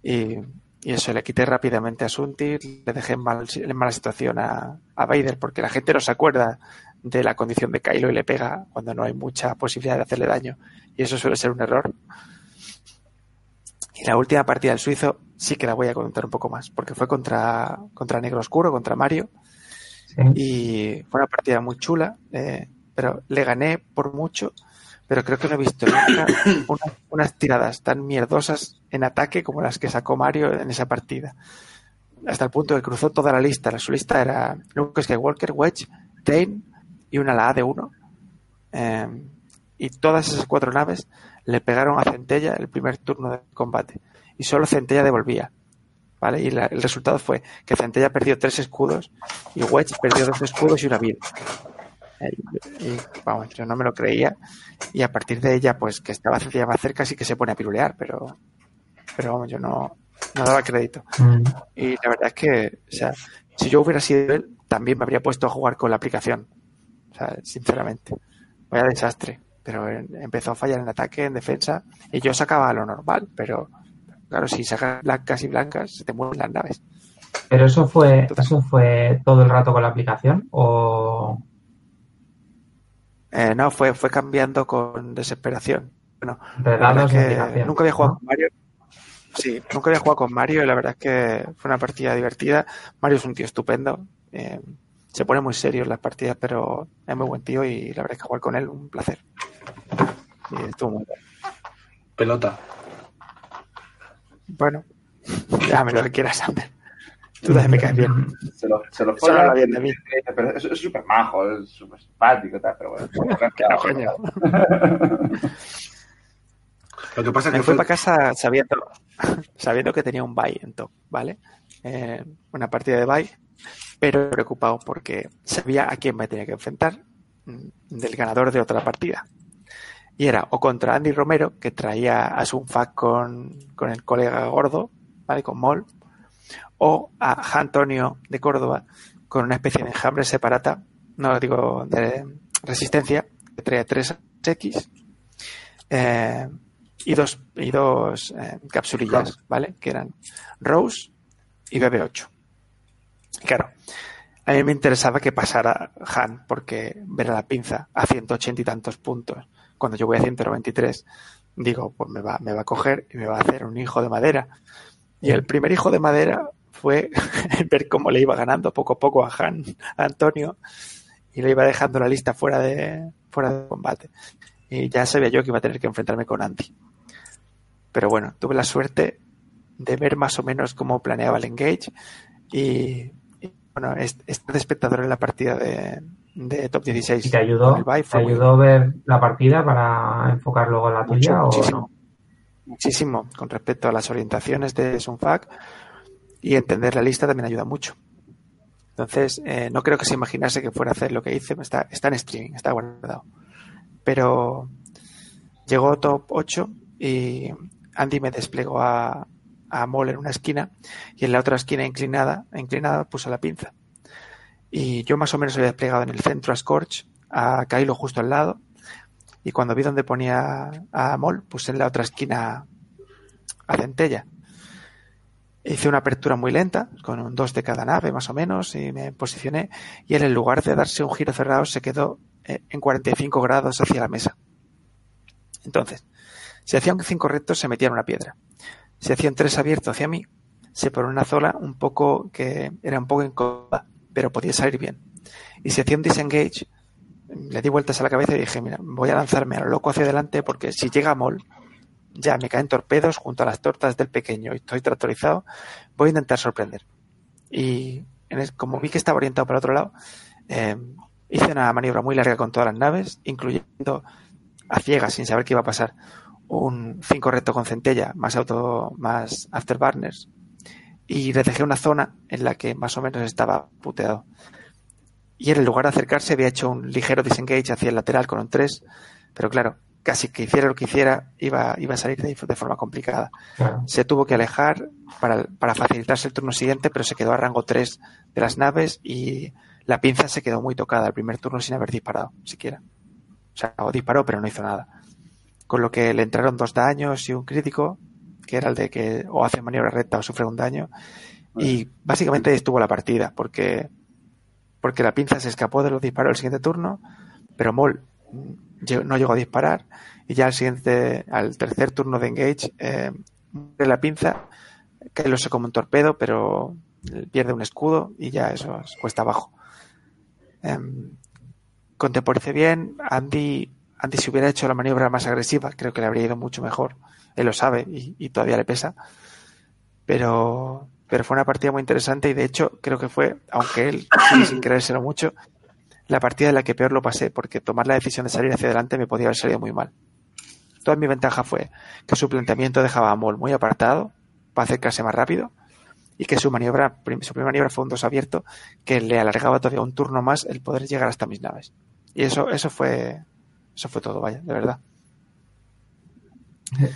Y, y eso, le quité rápidamente a Suntir, le dejé en, mal- en mala situación a, a Vader, porque la gente no se acuerda de la condición de Kylo y le pega cuando no hay mucha posibilidad de hacerle daño. Y eso suele ser un error. Y la última partida del suizo sí que la voy a contar un poco más, porque fue contra, contra Negro Oscuro, contra Mario, Sí. y fue una partida muy chula, eh, pero le gané por mucho, pero creo que no he visto nunca una- unas tiradas tan mierdosas en ataque como las que sacó Mario en esa partida. Hasta el punto que cruzó toda la lista. La, su lista era Luke Skywalker, Wedge, Dane y una la A de uno. Eh, y todas esas cuatro naves le pegaron a Centella el primer turno de combate. Y solo Centella devolvía. ¿Vale? Y la- el resultado fue que Centella perdió tres escudos y Wedge perdió dos escudos y una vida. Y, vamos, yo no me lo creía. Y a partir de ella, pues que estaba más cerca, sí que se pone a pirulear, pero, pero vamos, yo no, no daba crédito. Mm. Y la verdad es que, o sea, si yo hubiera sido él, también me habría puesto a jugar con la aplicación. O sea, sinceramente. Vaya desastre. Pero empezó a fallar en ataque, en defensa, y yo sacaba lo normal, pero claro, si sacas blancas y blancas, se te mueven las naves. Pero eso fue, eso fue todo el rato con la aplicación o Eh, no, fue, fue cambiando con desesperación. Bueno, entre la verdad dados es que nunca había jugado ¿no? con Mario. Sí, nunca había jugado con Mario y la verdad es que fue una partida divertida. Mario es un tío estupendo. eh, se pone muy serio en las partidas, pero es muy buen tío y la verdad es que jugar con él un placer. Y estuvo muy bien. Pelota. Bueno, déjame lo que quieras, Sander. Tú también me caes bien. Se lo, se lo habla bien de mí. pero es súper majo, es súper simpático, y tal, pero bueno. Claro, coño. Lo que pasa es Me que fui fue, para casa sabiendo, sabiendo que tenía un bye en top, ¿vale? Eh, una partida de bye, pero preocupado porque sabía a quién me tenía que enfrentar mm, del ganador de otra partida. Y era o contra Andy Romero, que traía a Sunfac con, con el colega gordo, ¿vale? Con Mol, o a Antonio de Córdoba con una especie de enjambre separata, no digo de resistencia, que traía 3X eh, y dos, y dos eh, capsulillas, ¿vale? Que eran Rose y BB8. Y claro, a mí me interesaba que pasara Han, porque ver a la pinza a 180 y tantos puntos, cuando yo voy a 193, digo, pues me va, me va a coger y me va a hacer un hijo de madera. Y el primer hijo de madera fue ver cómo le iba ganando poco a poco a Han, a Antonio, y le iba dejando la lista fuera de, fuera de combate. Y ya sabía yo que iba a tener que enfrentarme con Andy. Pero bueno, tuve la suerte de ver más o menos cómo planeaba el engage y, y, bueno, est- estar de espectador en la partida de, de top 16. ¿Y te ayudó, te ayudó a ver la partida para enfocar luego la Mucho, tuya o muchísimo. no? Muchísimo con respecto a las orientaciones de Sunfac y entender la lista también ayuda mucho. Entonces, eh, no creo que se imaginase que fuera a hacer lo que hice, está, está en streaming, está guardado. Pero llegó top 8 y Andy me desplegó a, a en una esquina y en la otra esquina inclinada, inclinada puso la pinza. Y yo más o menos había desplegado en el centro a Scorch, a Kylo justo al lado y cuando vi donde ponía a Mol, puse en la otra esquina a Centella. Hice una apertura muy lenta, con un 2 de cada nave más o menos, y me posicioné, y él en lugar de darse un giro cerrado se quedó eh, en 45 grados hacia la mesa. Entonces, si hacía un 5 recto se metía en una piedra. Si hacía un 3 abierto hacia mí, se ponía una zona un poco que era un poco incómoda, pero podía salir bien. Y si hacía un disengage, le di vueltas a la cabeza y dije, mira, voy a lanzarme a lo loco hacia adelante porque si llega Mol, ya me caen torpedos junto a las tortas del pequeño y estoy tractorizado, voy a intentar sorprender. Y en como vi que estaba orientado para otro lado, eh, hice una maniobra muy larga con todas las naves, incluyendo a ciegas, sin saber qué iba a pasar, un 5 recto con centella, más auto, más afterburners, y le dejé una zona en la que más o menos estaba puteado. Y él, en lugar de acercarse, había hecho un ligero disengage hacia el lateral con un 3, pero claro, casi que hiciera lo que hiciera, iba, iba a salir de, de forma complicada. Claro. Se tuvo que alejar para, para facilitarse el turno siguiente, pero se quedó a rango 3 de las naves y la pinza se quedó muy tocada el primer turno sin haber disparado, siquiera. O sea, o disparó, pero no hizo nada. Con lo que le entraron dos daños y un crítico, que era el de que o hace maniobra recta o sufre un daño. Y básicamente estuvo la partida, porque, porque la pinza se escapó de los disparos el siguiente turno, pero Mol lle- no llegó a disparar y ya al siguiente, al tercer turno de engage, eh, la pinza, que lo sé como un torpedo, pero pierde un escudo y ya eso es cuesta abajo. Em, contemporicé bien, Andy, Andy si hubiera hecho la maniobra más agresiva, creo que le habría ido mucho mejor. Él lo sabe y todavía le pesa. Pero, pero fue una partida muy interesante y de hecho creo que fue, aunque él sin creérselo mucho, la partida en la que peor lo pasé, porque tomar la decisión de salir hacia adelante me podía haber salido muy mal. Toda mi ventaja fue que su planteamiento dejaba a Mol muy apartado para acercarse más rápido y que su maniobra, su primera maniobra fue un dos abierto que le alargaba todavía un turno más el poder llegar hasta mis naves. Y eso, eso fue, eso fue todo, vaya, de verdad.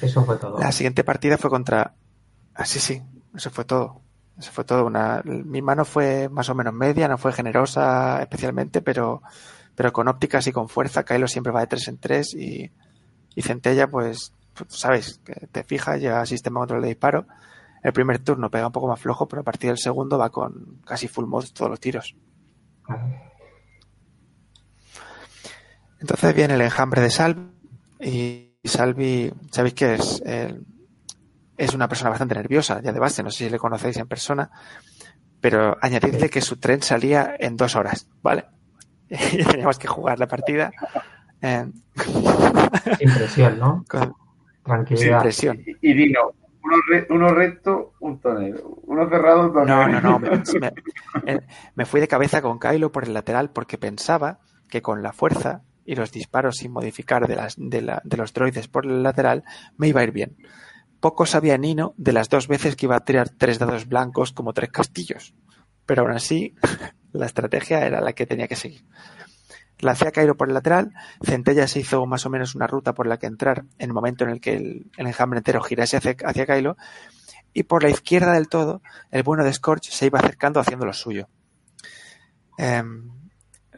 Eso fue todo. La siguiente partida fue contra. Ah, sí, sí, eso fue todo. Eso fue todo. Una... Mi mano fue más o menos media, no fue generosa especialmente, pero, pero con ópticas y con fuerza. Kylo siempre va de 3 en 3 y, y Centella, pues, pues, sabes, te fijas, lleva sistema de control de disparo. El primer turno pega un poco más flojo, pero a partir del segundo va con casi full mod todos los tiros. Entonces viene el enjambre de Salvi y Salvi, sabéis que es, es una persona bastante nerviosa, ya de base, no sé si le conocéis en persona, pero añadidle que su tren salía en dos horas, ¿vale? Y teníamos que jugar la partida eh, Sin presión, ¿no? con, sin Tranquilidad. presión. Y, y Dino, Uno, re- uno recto, un tonel. Uno cerrado, un tonel. No, no, no. Me, me- eh, me fui de cabeza con Kylo por el lateral porque pensaba que con la fuerza y los disparos sin modificar de, las, de, la- de los droides por el lateral me iba a ir bien. Poco sabía Nino de las dos veces que iba a tirar tres dados blancos como tres castillos. Pero aún así, la estrategia era la que tenía que seguir. Lancé a Kylo por el lateral, Centella se hizo más o menos una ruta por la que entrar en el momento en el que el, enjambre entero girase hacia, hacia Kylo, y por la izquierda del todo, el bueno de Scorch se iba acercando haciendo lo suyo. Em,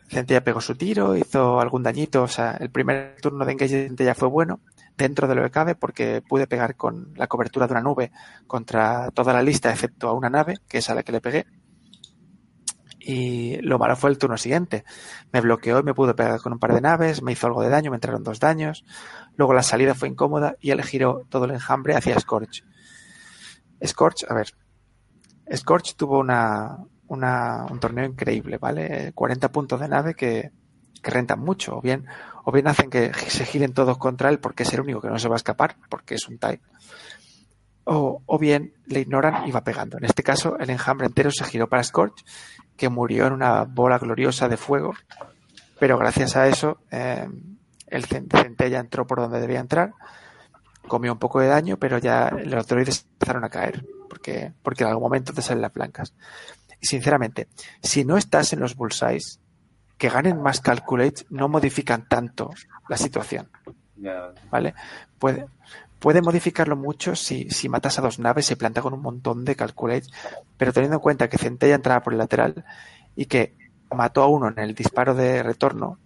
Centella pegó su tiro, hizo algún dañito, o sea, el primer turno de engage de Centella fue bueno, dentro de lo que cabe, porque pude pegar con la cobertura de una nube contra toda la lista, excepto a una nave, que es a la que le pegué. Y lo malo fue el turno siguiente. Me bloqueó y me pudo pegar con un par de naves, me hizo algo de daño, me entraron dos daños. Luego la salida fue incómoda y él giró todo el enjambre hacia Scorch. Scorch, a ver. Scorch tuvo una, una- un torneo increíble, ¿vale? 40 puntos de nave que, que rentan mucho. O bien, o bien hacen que se giren todos contra él porque es el único que no se va a escapar, porque es un type. O, o bien le ignoran y va pegando. En este caso, el enjambre entero se giró para Scorch, que murió en una bola gloriosa de fuego. Pero gracias a eso, eh, el cen- centella entró por donde debía entrar comió un poco de daño, pero ya los droides empezaron a caer, porque, porque en algún momento te salen las blancas. Sinceramente, si no estás en los bullseyes, que ganen más calculates no modifican tanto la situación. ¿vale? Puede, puede modificarlo mucho si, si matas a dos naves, se planta con un montón de calculates, pero teniendo en cuenta que Centella entraba por el lateral y que mató a uno en el disparo de retorno,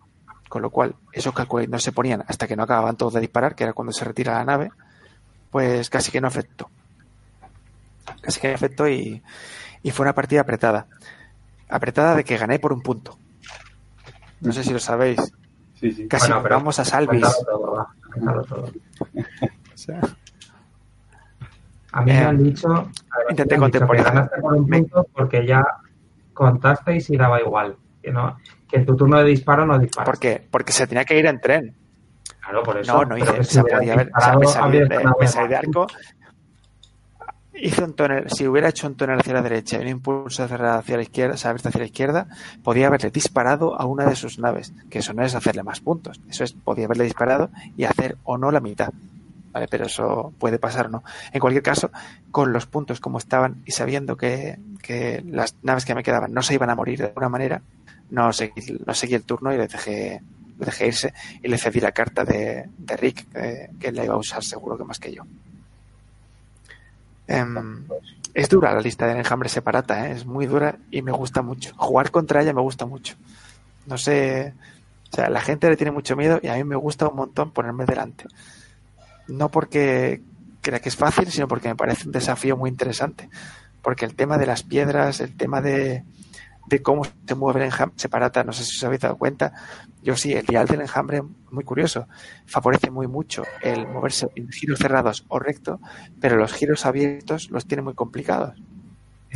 con lo cual esos calculates no se ponían hasta que no acababan todos de disparar, que era cuando se retira la nave, pues casi que no afectó. Casi que no afectó y, y fue una partida apretada. Apretada de que gané por un punto. No sé si lo sabéis. Sí, sí. Casi Bueno, pero vamos a Salvis. Cuéntalo todo, va, cuéntalo todo. O sea, A mí Eh, me han dicho, a ver, intenté dicho contemporizar. porque ya contasteis y daba igual. Que, no, que en tu turno de disparo no disparas. ¿Por qué? Porque se tenía que ir en tren. Claro, por eso. No, no hice, hubieras podía haber, o sea, me salí habrías de, ganado me más salí de arco. Hice un tonel, si hubiera hecho un tonel hacia la derecha y un impulso hacia la izquierda, o hacia la izquierda, podía haberle disparado a una de sus naves, que eso no es hacerle más puntos, eso es, podía haberle disparado y hacer o no la mitad. ¿Vale? Pero eso puede pasar no. En cualquier caso, con los puntos como estaban y sabiendo que, que las naves que me quedaban no se iban a morir de alguna manera, no seguí, no seguí el turno y le dejé, le dejé irse y le cedí la carta de, de Rick, que, que la iba a usar seguro que más que yo. Em, es dura la lista de enjambre separata, ¿eh? es muy dura y me gusta mucho. Jugar contra ella me gusta mucho. No sé, o sea, la gente le tiene mucho miedo y a mí me gusta un montón ponerme delante. No porque crea que es fácil, sino porque me parece un desafío muy interesante. Porque el tema de las piedras, el tema de, de cómo se mueve el enjambre separata, no sé si os habéis dado cuenta. Yo sí, el dial del enjambre, muy curioso, favorece muy mucho el moverse en giros cerrados o recto, pero los giros abiertos los tiene muy complicados.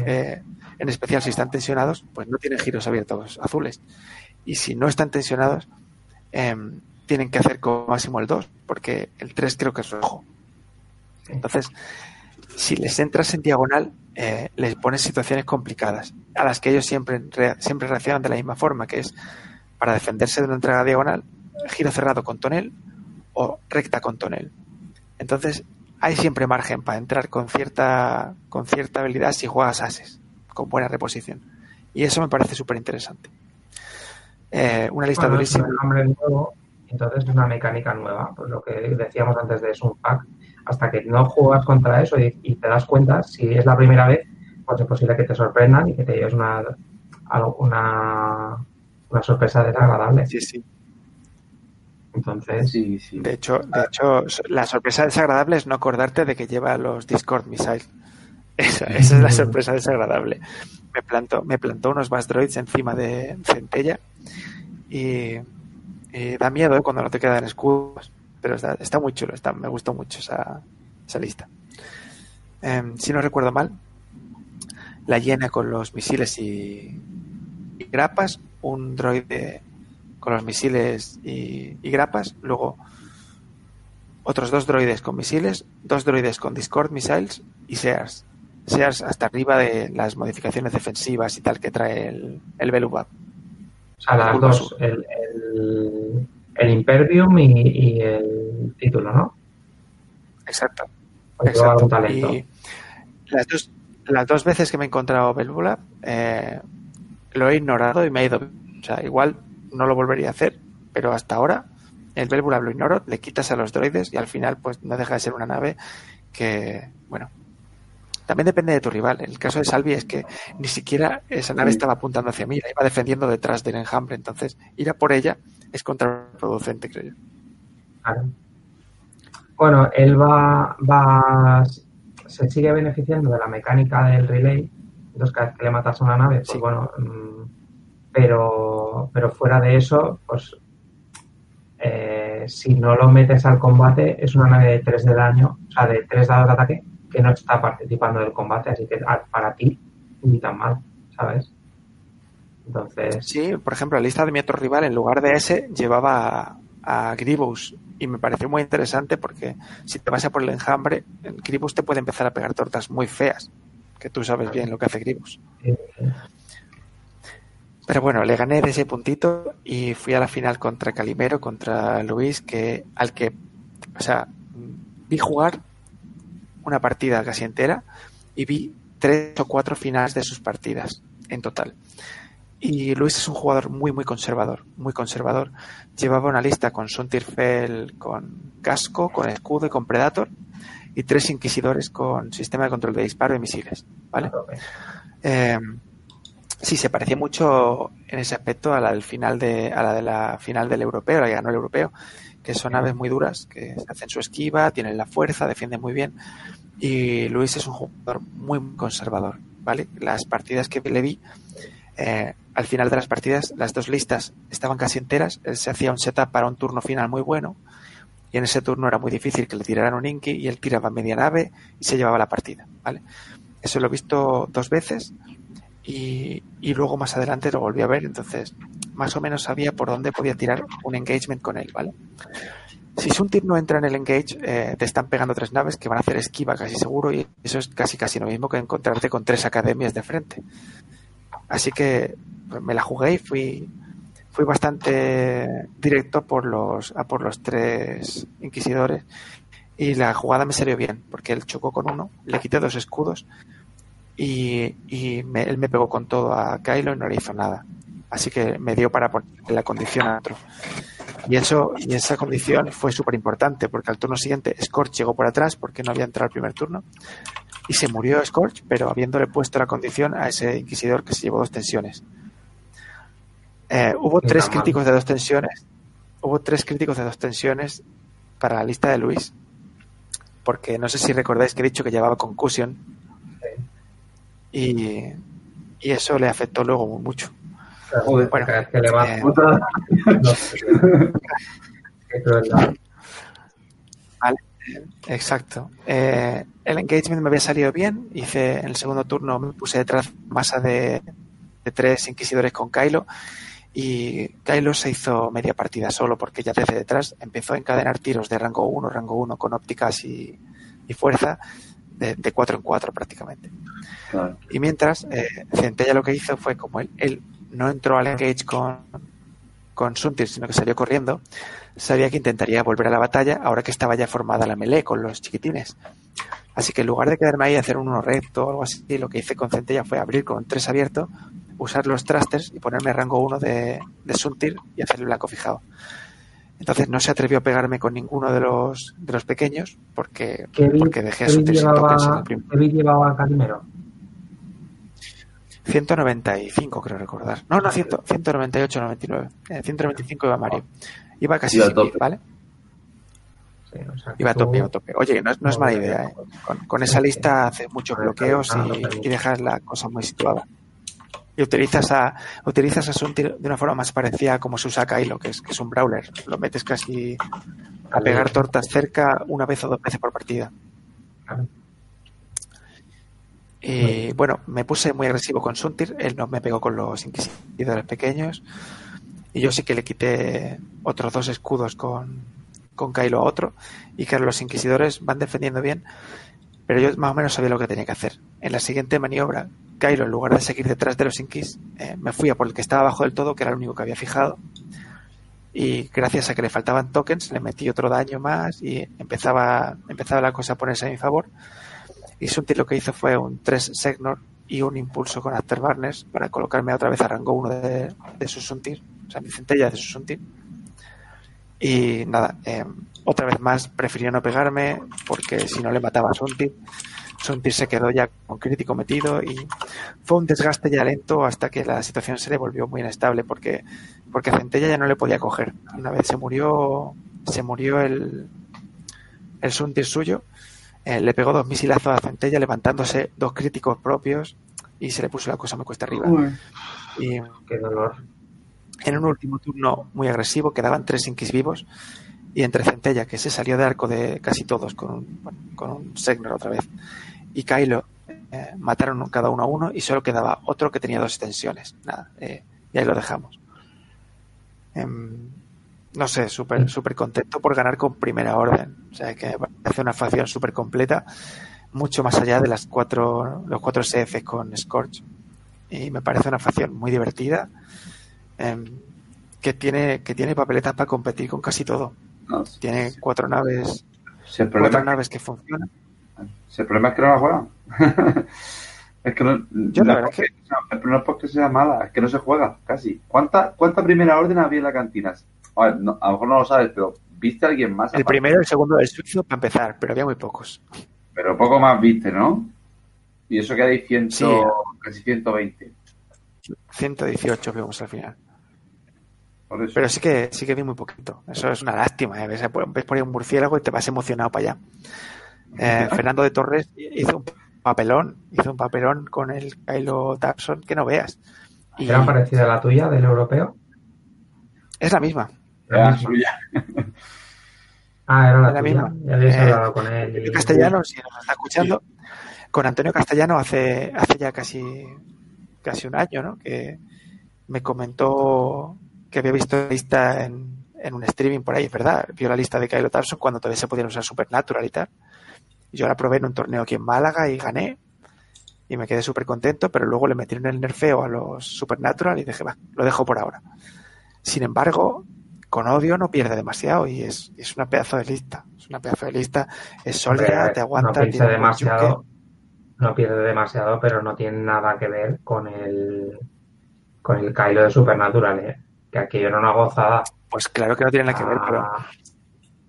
Eh, en especial si están tensionados, pues no tienen giros abiertos azules. Y si no están tensionados, eh, tienen que hacer como máximo el 2, porque el 3 creo que es rojo. Entonces, si les entras en diagonal, eh, les pones situaciones complicadas, a las que ellos siempre, siempre reaccionan de la misma forma, que es para defenderse de una entrega diagonal, giro cerrado con tonel o recta con tonel. Entonces, hay siempre margen para entrar con cierta, con cierta habilidad si juegas ases, con buena reposición. Y eso me parece súper interesante. Eh, una lista Bueno, es un durísima. nuevo, entonces es una mecánica nueva, pues lo que decíamos antes de un pack. Hasta que no juegas contra eso y, y te das cuenta, si es la primera vez, pues es posible que te sorprendan y que te lleves una, una, una sorpresa desagradable. Sí, sí. Entonces, Sí, sí. De hecho, de hecho, la sorpresa desagradable es no acordarte de que lleva los Discord Missiles. Esa, esa es la sorpresa desagradable. Me plantó, me plantó unos Bass Droids encima de Centella y, y da miedo ¿eh? cuando no te quedan escudos. Pero está, está muy chulo, está, me gustó mucho esa, esa lista. Em, si no recuerdo mal, la llena con los misiles y, y grapas, un droide con los misiles y, y grapas, luego otros dos droides con misiles, dos droides con Discord Missiles y Sears. Sears hasta arriba de las modificaciones defensivas y tal que trae el, el Belubab. O sea, las dos, el, el, el Impervium y, y el título, ¿no? Exacto. Exacto. talento. Y las dos, las dos veces que me he encontrado Belbulab, eh, lo he ignorado y me ha ido. O sea, igual no lo volvería a hacer, pero hasta ahora el Belbulab lo ignoro, le quitas a los droides y al final pues no deja de ser una nave que, bueno, también depende de tu rival. El caso de Salvi es que ni siquiera esa nave estaba apuntando hacia mí, la iba defendiendo detrás del enjambre, entonces ir a por ella es contraproducente, creo yo. Claro. Bueno, él va, va, se sigue beneficiando de la mecánica del relay. Entonces, cada vez que le matas a una nave, pues Sí. bueno, mm, pero, pero fuera de eso, pues eh, si no lo metes al combate, es una nave de 3 de daño, o sea, de 3 dados de ataque, que no está participando del combate, así que ah, para ti, ni tan mal, ¿sabes? Entonces, Sí, por ejemplo, la lista de mi otro rival, en lugar de ese, llevaba a, a Grievous. Y me pareció muy interesante porque si te vas a por el enjambre, el Grievous te puede empezar a pegar tortas muy feas. Que tú sabes bien lo que hace Grievous. eh, Pero bueno, le gané de ese puntito y fui a la final contra Calimero, contra Luis, que al que, o sea, vi jugar una partida casi entera y vi tres o cuatro finales de sus partidas en total. Y Luis es un jugador muy, muy conservador, muy conservador. Llevaba una lista con Sontirfel, con casco, con escudo y con Predator, y tres inquisidores con sistema de control de disparo y misiles, ¿vale? a tope. Eh, sí, se parecía mucho en ese aspecto a la del final de, a la de la final del europeo, la que ganó el europeo, que son naves muy duras, que hacen su esquiva, tienen la fuerza, defienden muy bien. Y Luis es un jugador muy conservador, ¿vale? Las partidas que le vi, eh, al final de las partidas, las dos listas estaban casi enteras, él se hacía un setup para un turno final muy bueno, y en ese turno era muy difícil que le tiraran un Inky y él tiraba media nave y se llevaba la partida, ¿vale? Eso lo he visto dos veces y, y luego más adelante lo volví a ver, entonces más o menos sabía por dónde podía tirar un engagement con él, ¿vale? Si Suntir no entra en el engage, eh, te están pegando tres naves que van a hacer esquiva casi seguro y eso es casi casi lo mismo que encontrarte con tres academias de frente. Así que me la jugué y fui, fui bastante directo por los, a por los tres inquisidores y la jugada me salió bien porque él chocó con uno, le quité dos escudos y, y me- él me pegó con todo a Kylo y no le hizo nada. Así que me dio para poner la condición a otro. Y eso, y esa condición fue súper importante, porque al turno siguiente Scorch llegó por atrás porque no había entrado el primer turno. Y se murió Scorch, pero habiéndole puesto la condición a ese inquisidor que se llevó dos tensiones. Eh, hubo tres mal. críticos de dos tensiones. Hubo tres críticos de dos tensiones para la lista de Luis. Porque no sé si recordáis que he dicho que llevaba concussion. Y, y eso le afectó luego mucho. Joder, Bueno, que le vas eh, Otra- no, qué crueldad. Exacto. Eh, el engagement me había salido bien. Hice en el segundo turno, me puse detrás masa de, de tres inquisidores con Kylo. Y Kylo se hizo media partida solo porque ya desde detrás empezó a encadenar tiros de rango 1, rango 1 con ópticas y, y fuerza de, de 4 en 4 prácticamente. Claro. Y mientras, eh, Centella lo que hizo fue como él, él no entró al engage con, con Suntir, sino que salió corriendo, sabía que intentaría volver a la batalla ahora que estaba ya formada la melee con los chiquitines. Así que en lugar de quedarme ahí y hacer un uno recto o algo así, lo que hice con Centella fue abrir con tres abierto, usar los thrusters y ponerme rango 1 de, de Suntir y hacer el blanco fijado. Entonces no se atrevió a pegarme con ninguno de los, de los pequeños porque, ¿Qué bit, porque dejé a Suntir sin tokens en el llevaba, primer. qué bit llevaba Calimero? 195, creo recordar. No, no, 100, 198, 99. Eh, 195 iba Mario. Iba casi sin mil, tope. ¿vale? Sí, o sea, que Iba a tope, iba a tope. Oye, no, es- no es mala idea, ¿eh? Con, con esa lista haces muchos bloqueos y, dejas la cosa muy situada. Y utilizas a utilizas a Suntir de una forma más parecida a como se usa Kylo, que es, que es un brawler. Lo metes casi a pegar tortas cerca una vez o dos veces por partida. Claro. Y bueno, me puse muy agresivo con Suntir, él no me pegó con los inquisidores pequeños y yo sí que le quité otros dos escudos con, con Kylo a otro y que los inquisidores van defendiendo bien, pero yo más o menos sabía lo que tenía que hacer. En la siguiente maniobra, Kylo, en lugar de seguir detrás de los inquis, eh, me fui a por el que estaba abajo del todo, que era el único que había fijado, y gracias a que le faltaban tokens, le metí otro daño más y empezaba, empezaba la cosa a ponerse a mi favor. Y Sunti lo que hizo fue un 3 Segnor y un impulso con Afterburners para colocarme otra vez a rango 1 de, de sus Suntir, o sea, mi centella de sus Suntir. Y nada, eh, otra vez más prefirió no pegarme porque si no le mataba a Suntir, Suntir se quedó ya con crítico metido y fue un desgaste ya lento hasta que la situación se le volvió muy inestable porque, porque Centella ya no le podía coger. Una vez se murió, se murió el, el Suntir suyo, eh, le pegó dos misilazos a Centella levantándose dos críticos propios y se le puso la cosa muy cuesta arriba. Uy, Y qué dolor. en un último turno muy agresivo quedaban tres Inquis vivos y entre Centella, que se salió de arco de casi todos con un, bueno, con un Segnor otra vez, y Kylo eh, mataron cada uno a uno y solo quedaba otro que tenía dos extensiones. Nada, eh, y ahí lo dejamos. No sé, súper súper contento por ganar con primera orden. O sea, que parece una facción súper completa, mucho más allá de las cuatro, los cuatro CF con Scorch. Y me parece una facción muy divertida, em, que tiene, que tiene papeletas para competir con casi todo. No, Tiene cuatro naves, el cuatro naves que funcionan. si el problema es que no la juegan. es que no, Yo la verdad es sea- el problema es porque sea mala, es que no se juega, casi. ¿Cuánta, cuánta primera orden había en la cantina? A, ver, no- a lo mejor no lo sabes, pero ¿viste a alguien más? El aparte? primero y el segundo del suizo para empezar, pero había muy pocos. Pero poco más viste, ¿no? Y eso que hay 100, Sí. casi 120. 118 vimos al final. Por eso. Pero sí que sí que vi muy poquito. Eso es una lástima. ¿eh? Ves, ves por ahí un murciélago y te vas emocionado para allá. Eh, Fernando de Torres hizo un papelón, hizo un papelón con el Kylo Tapson que no veas. Y ¿Era parecida a la tuya del europeo? es la misma. Era La suya. Ah, era la, La tuya. misma. Ya habías Eh, hablado con él. Antonio Castellano, si nos está escuchando, con Antonio Castellano hace, hace ya casi, casi un año, ¿no? Que me comentó que había visto la lista en, en un streaming por ahí, es verdad. Vio la lista de Kylo Tarson cuando todavía se podían usar Supernatural y tal. Yo la probé en un torneo aquí en Málaga y gané. Y me quedé súper contento, pero luego le metieron el nerfeo a los Supernatural y dije, va, lo dejo por ahora. Sin embargo, con odio no pierde demasiado y es, es una pedazo de lista. Es una pedazo de lista. Es sólida, te aguanta. No buen demasiado. No pierde demasiado, pero no tiene nada que ver con el con el Kylo de Supernatural, ¿eh? Que aquello era una gozada. Pues claro que no tiene nada que ver, pero Ah,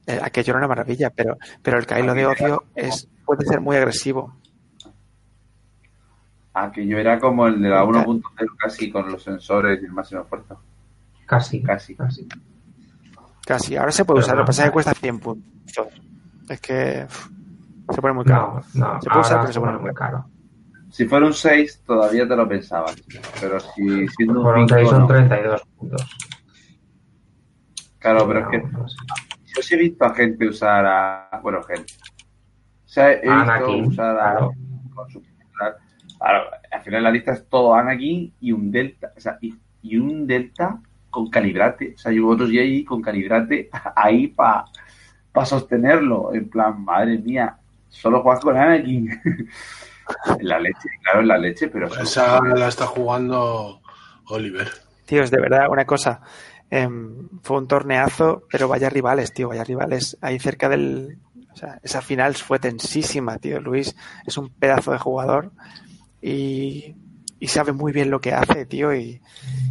eh, aquello era una maravilla, pero, pero el Kylo de odio es, puede ser muy agresivo. Aquello era como el de la Nunca. 1.0 casi con los sensores y el máximo esfuerzo. casi, Casi. casi. Casi. Ahora se puede Pero usar, no, lo que pasa es que cuesta 100 puntos. Es que uf, se pone muy caro. No, no, Se puede usar, pero se pone muy caro. Si fuera un 6, todavía te lo pensabas. Pero si siendo un Fueron 5, 6 son no. 32 puntos. Claro, pero es que no sé. yo sí he visto a gente usar a. Bueno, gente. O sea, he visto Anakin, usar a. claro. con su- Claro, al final la lista es todo Anakin y un Delta. O sea, y, y un Delta con calibrate. O sea, yo otros Jedi con calibrate ahí para sostenerlo. En plan, madre mía, solo juegas con Anakin. en la leche, claro, en la leche, pero. Esa la está jugando Oliver. Tíos, de verdad, una cosa. em, fue un torneazo, pero vaya rivales, tío, vaya rivales. Ahí cerca del. O sea, esa final fue tensísima, tío. Luis es un pedazo de jugador y, y sabe muy bien lo que hace, tío. Y,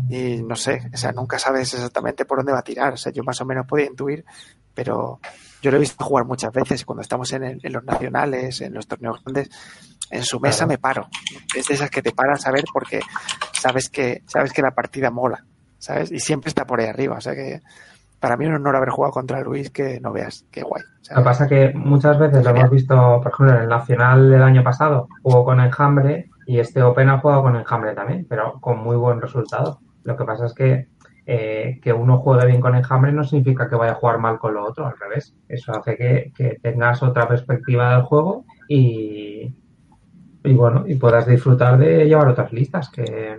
y no sé, o sea, nunca sabes exactamente por dónde va a tirar. O sea, yo más o menos podía intuir, pero yo lo he visto jugar muchas veces cuando estamos en, el- en los nacionales, en los torneos grandes. En su mesa Claro. me paro. Es de esas que te paras a ver porque sabes que, sabes que la partida mola, ¿sabes? Y siempre está por ahí arriba. O sea que para mí es un honor haber jugado contra Luis que no veas, qué guay. Lo que pasa es que muchas veces lo hemos visto, por ejemplo, en el Nacional del año pasado, jugó con Enjambre y este Open ha jugado con Enjambre también, pero con muy buen resultado. Lo que pasa es que eh, que uno juegue bien con Enjambre no significa que vaya a jugar mal con lo otro, al revés. Eso hace que, que tengas otra perspectiva del juego y, y bueno, y puedas disfrutar de llevar otras listas que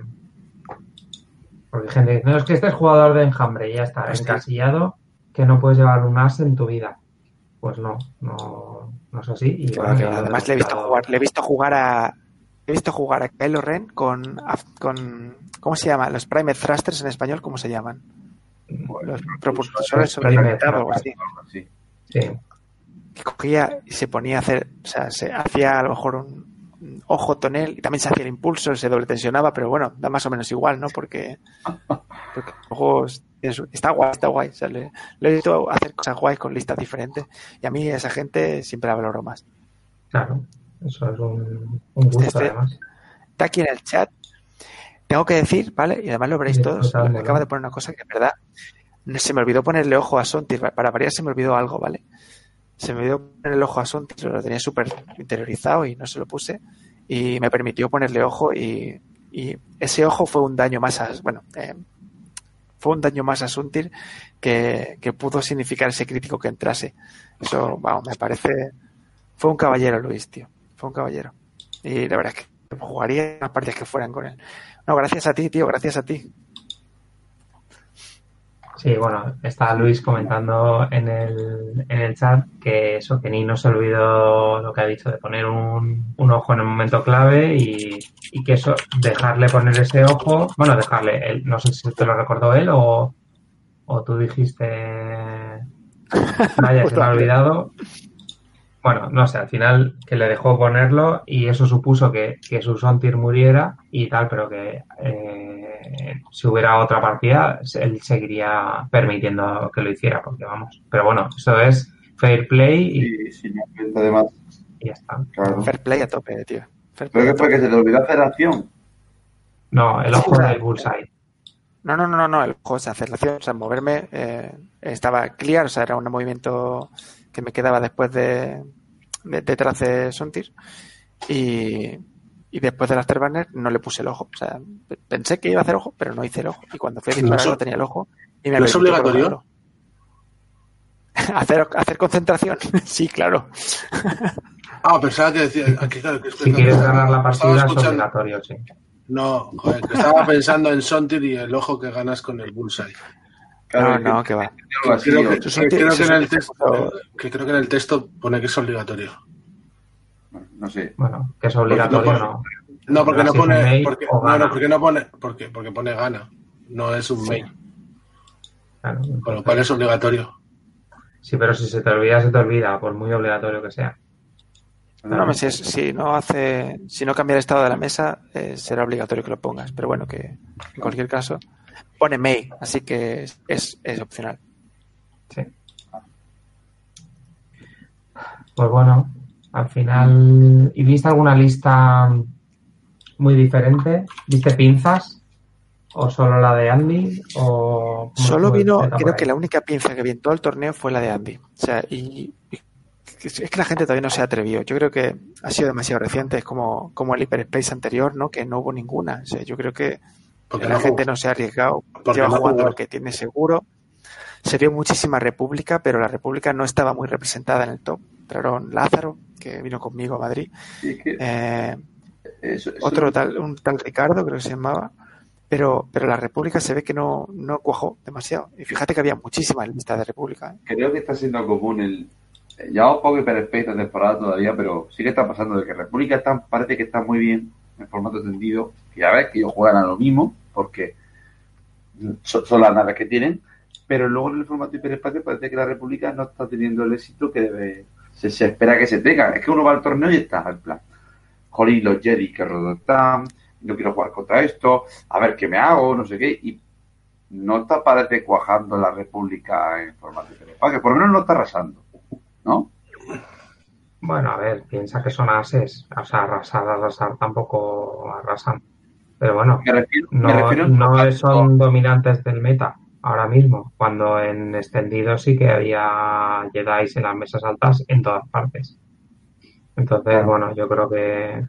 porque hay gente dice, no es que este es jugador de enjambre y ya está, encasillado, que no puedes llevar un as en tu vida. Pues no, no, no es así. Y bueno, Además le he visto jugar, le he visto jugar a he visto jugar a Kylo Ren con, con ¿cómo se llama? Los Prime Thrusters en español, ¿cómo se llaman? Los propulsores sobre o algo así. Sí. Sí, Que cogía y se ponía a hacer, o sea, se hacía a lo mejor un, ojo tonel y también se hacía el impulso, se doble tensionaba, pero bueno, da más o menos igual, ¿no? Porque, porque los juegos tienen su- está guay, está guay. O sea, le, le he visto hacer cosas guays con listas diferentes y a mí esa gente siempre la valoro más. claro. Eso es un, un gusto, Este- además. está aquí en el chat. Tengo que decir, ¿vale? Y además lo veréis Sí, todos. Me acaba de poner una cosa que es verdad. Se me olvidó ponerle ojo a Sontir. Para variar se me olvidó algo, ¿vale? Se me olvidó poner el ojo a Sontir. Lo tenía súper interiorizado y no se lo puse. Y me permitió ponerle ojo y, y ese ojo fue un daño más a... Bueno, eh, fue un daño más a Suntir que, que pudo significar ese crítico que entrase. Eso, vamos, me parece... Fue un caballero, Luis, tío. Fue un caballero. Y la verdad es que jugaría las partidas que fueran con él. No, gracias a ti, tío, gracias a ti. Sí, bueno, está Luis comentando en el, en el chat que eso, que ni no se olvidó lo que ha dicho de poner un, un ojo en el momento clave y, y que eso, dejarle poner ese ojo, bueno, dejarle, él, no sé si te lo recordó él o, o tú dijiste, vaya, se me ha olvidado. Bueno, no sé, al final que le dejó ponerlo y eso supuso que, que su Sontir muriera y tal, pero que eh, si hubiera otra partida, él seguiría permitiendo que lo hiciera, porque vamos. Pero bueno, eso es fair play y, Y si no además, y ya está. claro. Fair play a tope, tío. Fair play Creo que fue que se le olvidó hacer acción. No, el ojo del bullseye. No, no, no, no, no, el juego de aceleración, o sea, moverme eh, estaba clear, o sea, era un movimiento que me quedaba después de, de- detrás de Sontir y, y después del Afterburner no le puse el ojo, o sea, pe- pensé que iba a hacer ojo, pero no hice el ojo y cuando fui a ¿No disparar no tenía el ojo y me ¿no es obligatorio? hacer, hacer concentración, sí, claro. Ah, pensaba que decía. Aquí, claro, que Si quieres ganar la partida es obligatorio, sí. No, joder, que estaba pensando en Sontir y el ojo que ganas con el Bullseye. No, que- no, que va. así, Creo que, creo que en el texto, que creo que en el texto pone que es obligatorio. no sé. Bueno, que es obligatorio, no, no. No, porque no pone. Porque, no, gana. no, porque no pone. Porque, porque pone gana. No es un main. Claro, Con lo cual es obligatorio. Sí, pero si se te olvida, se te olvida, por muy obligatorio que sea. No, me- si, es- si no hace, si no cambia el estado de la mesa, eh, será obligatorio que lo pongas. Pero bueno, que en cualquier caso pone May, así que es, es, es opcional. Sí. Pues bueno, al final. ¿Y viste alguna lista muy diferente? ¿Viste pinzas? ¿O solo la de Andy? ¿O Solo vino, creo que la única pinza que vi en todo el torneo fue la de Andy. O sea, y, y es que la gente todavía no se atrevió. Yo creo que ha sido demasiado reciente, es como, como el Hyperspace anterior, ¿no? Que no hubo ninguna. O sea, yo creo que Porque la no gente no se ha arriesgado, Porque lleva no jugando lo que tiene seguro. Se vio muchísima República, pero la República no estaba muy representada en el top. Entraron Lázaro, que vino conmigo a Madrid, eh, eso- eso- otro tal, un tal Ricardo, creo que se llamaba, pero, pero la República se ve que no, no cuajó demasiado. Y fíjate que había muchísimas listas de República. ¿eh? creo que está siendo común el. Llevamos poco hiperspace esta temporada todavía, pero sí que está pasando de que República está, parece que está muy bien en formato extendido. Que ya ves que ellos juegan a lo mismo, porque son, las naves que tienen, pero luego en el formato hiperespacio parece que la República no está teniendo el éxito que debe, se, se espera que se tenga. Es que uno va al torneo y está, en plan, jolín, los Jedi que rodan, no quiero jugar contra esto, a ver qué me hago, no sé qué, y no está, parece, cuajando la República en formato hiperespacio, por lo menos no está arrasando, ¿no? Bueno, a ver, piensa que son ases. O sea, arrasar, arrasar tampoco arrasan. Pero bueno, Me refiero, me no, refiero no son dominantes del meta ahora mismo. Cuando en extendido sí que había Jedi en las mesas altas en todas partes. Entonces, bueno, yo creo que,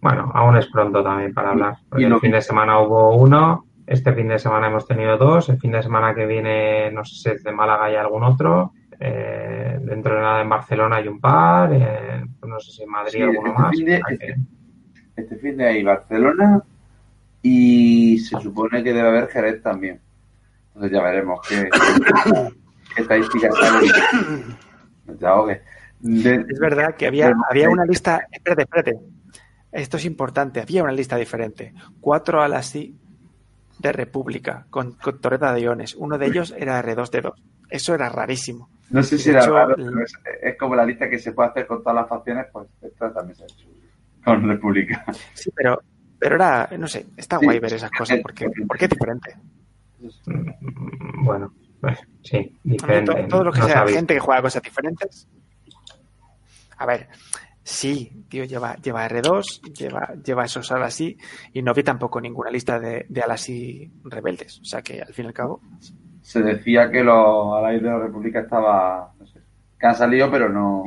bueno, aún es pronto también para hablar. Porque el fin de semana hubo uno, este fin de semana hemos tenido dos, el fin de semana que viene, no sé si es de Málaga y algún otro, eh, dentro de nada en Barcelona hay un par, eh, pues no sé si en Madrid Sí, alguno este más. fin de- que- Este fin de ahí Barcelona y se supone que debe haber Jerez también. Entonces ya veremos qué, estadística sale. No te ahogues. De- Es verdad que había, de- había una lista. Espérate, espérate. Esto es importante. Había una lista diferente. Cuatro alas sí de República con, con torreta de iones. Uno de ellos era R2D2. Eso era rarísimo. No sé si era hecho, raro, el- pero es, es como la lista que se puede hacer con todas las facciones, pues esta también se ha hecho con República. Sí, pero, pero era, no sé, está Sí. guay ver esas cosas porque, porque es diferente. Bueno, pues sí, diferente. to- todo lo que no sea sabéis. gente que juega cosas diferentes. A ver, sí, tío, lleva, lleva R2, lleva, lleva esos alas así, y no vi tampoco ninguna lista de, de alas así rebeldes. O sea que al fin y al cabo, Se decía que los allies de la República estaba, no sé, que han salido, pero no,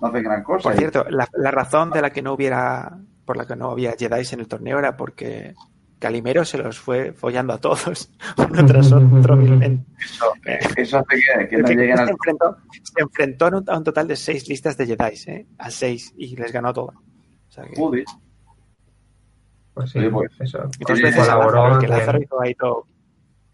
no hacen gran cosa. por cierto, la, la razón de la que no hubiera, por la que no había Jedi en el torneo era porque Calimero se los fue follando a todos, uno tras otro, vilmente. Eso, eso hace que, que no lleguen se, al... enfrentó, se enfrentó a un, a un total de seis listas de Jedi, ¿eh? a seis, y les ganó todas. O sea que-. Pues sí, Oye, pues, eso. Y a colaboró Lázaro, que. Lázaro hizo ahí todo.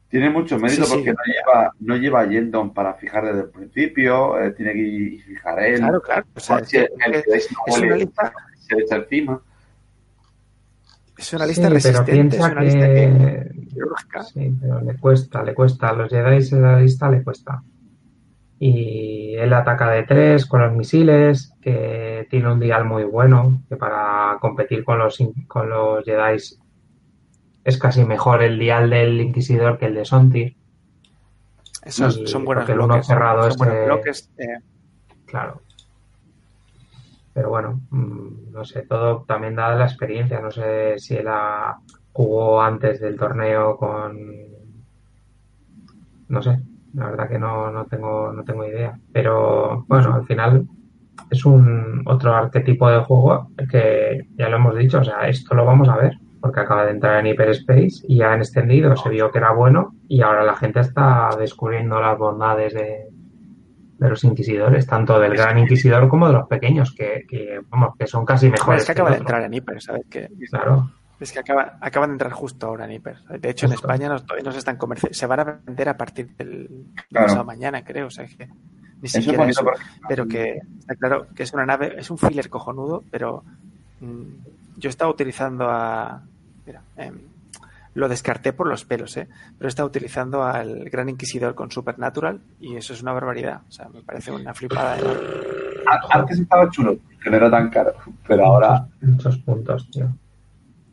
Tiene mucho mérito Sí, sí. porque no lleva, no lleva Yendon para fijar desde el principio, eh, tiene que ir y fijar él. Claro, claro. O sea, es, el se es huele, una lista, se le echa encima. es una Sí, lista pero resistente, es piensa una lista que, que... quirúrgica. Sí, pero le cuesta, le cuesta. A los Jedi esa lista le cuesta. Y él ataca de tres con los misiles, que tiene un dial muy bueno, que para competir con los, con los Jedi es casi mejor el dial del Inquisidor que el de Sontir. Esos Y son buenos porque el uno bloques. cerrado son es, buenos eh, bloques. eh, Claro. Pero bueno, mm, no sé, todo también da la experiencia. No sé si él ha- jugó antes del torneo con. No sé, la verdad que no, no tengo, no tengo idea. Pero bueno, al final es un otro arquetipo de juego que ya lo hemos dicho, o sea, esto lo vamos a ver, porque acaba de entrar en Hyperspace y ya han extendido, se vio que era bueno y ahora la gente está descubriendo las bondades de, de los inquisidores, tanto del gran inquisidor como de los pequeños, que, que, vamos, que son casi mejores. es que que acaba de entrar en Hiper, ¿sabes? Que, Claro, es que acaba, acaban de entrar justo ahora en Hiper. De hecho, en. España no, todavía no se están. Se van a vender a partir del, Claro. pasado mañana, creo. O sea, que ni Eso siquiera eso. porque pero que está claro que es una nave, es un filler cojonudo, pero mm, yo estaba utilizando a. Mira, em, lo descarté por los pelos, ¿eh? Pero estaba utilizando al Gran Inquisidor con Supernatural y eso es una barbaridad. O sea, me parece una flipada. a- antes estaba chulo, que no era tan caro, pero ahora muchos puntos, tío.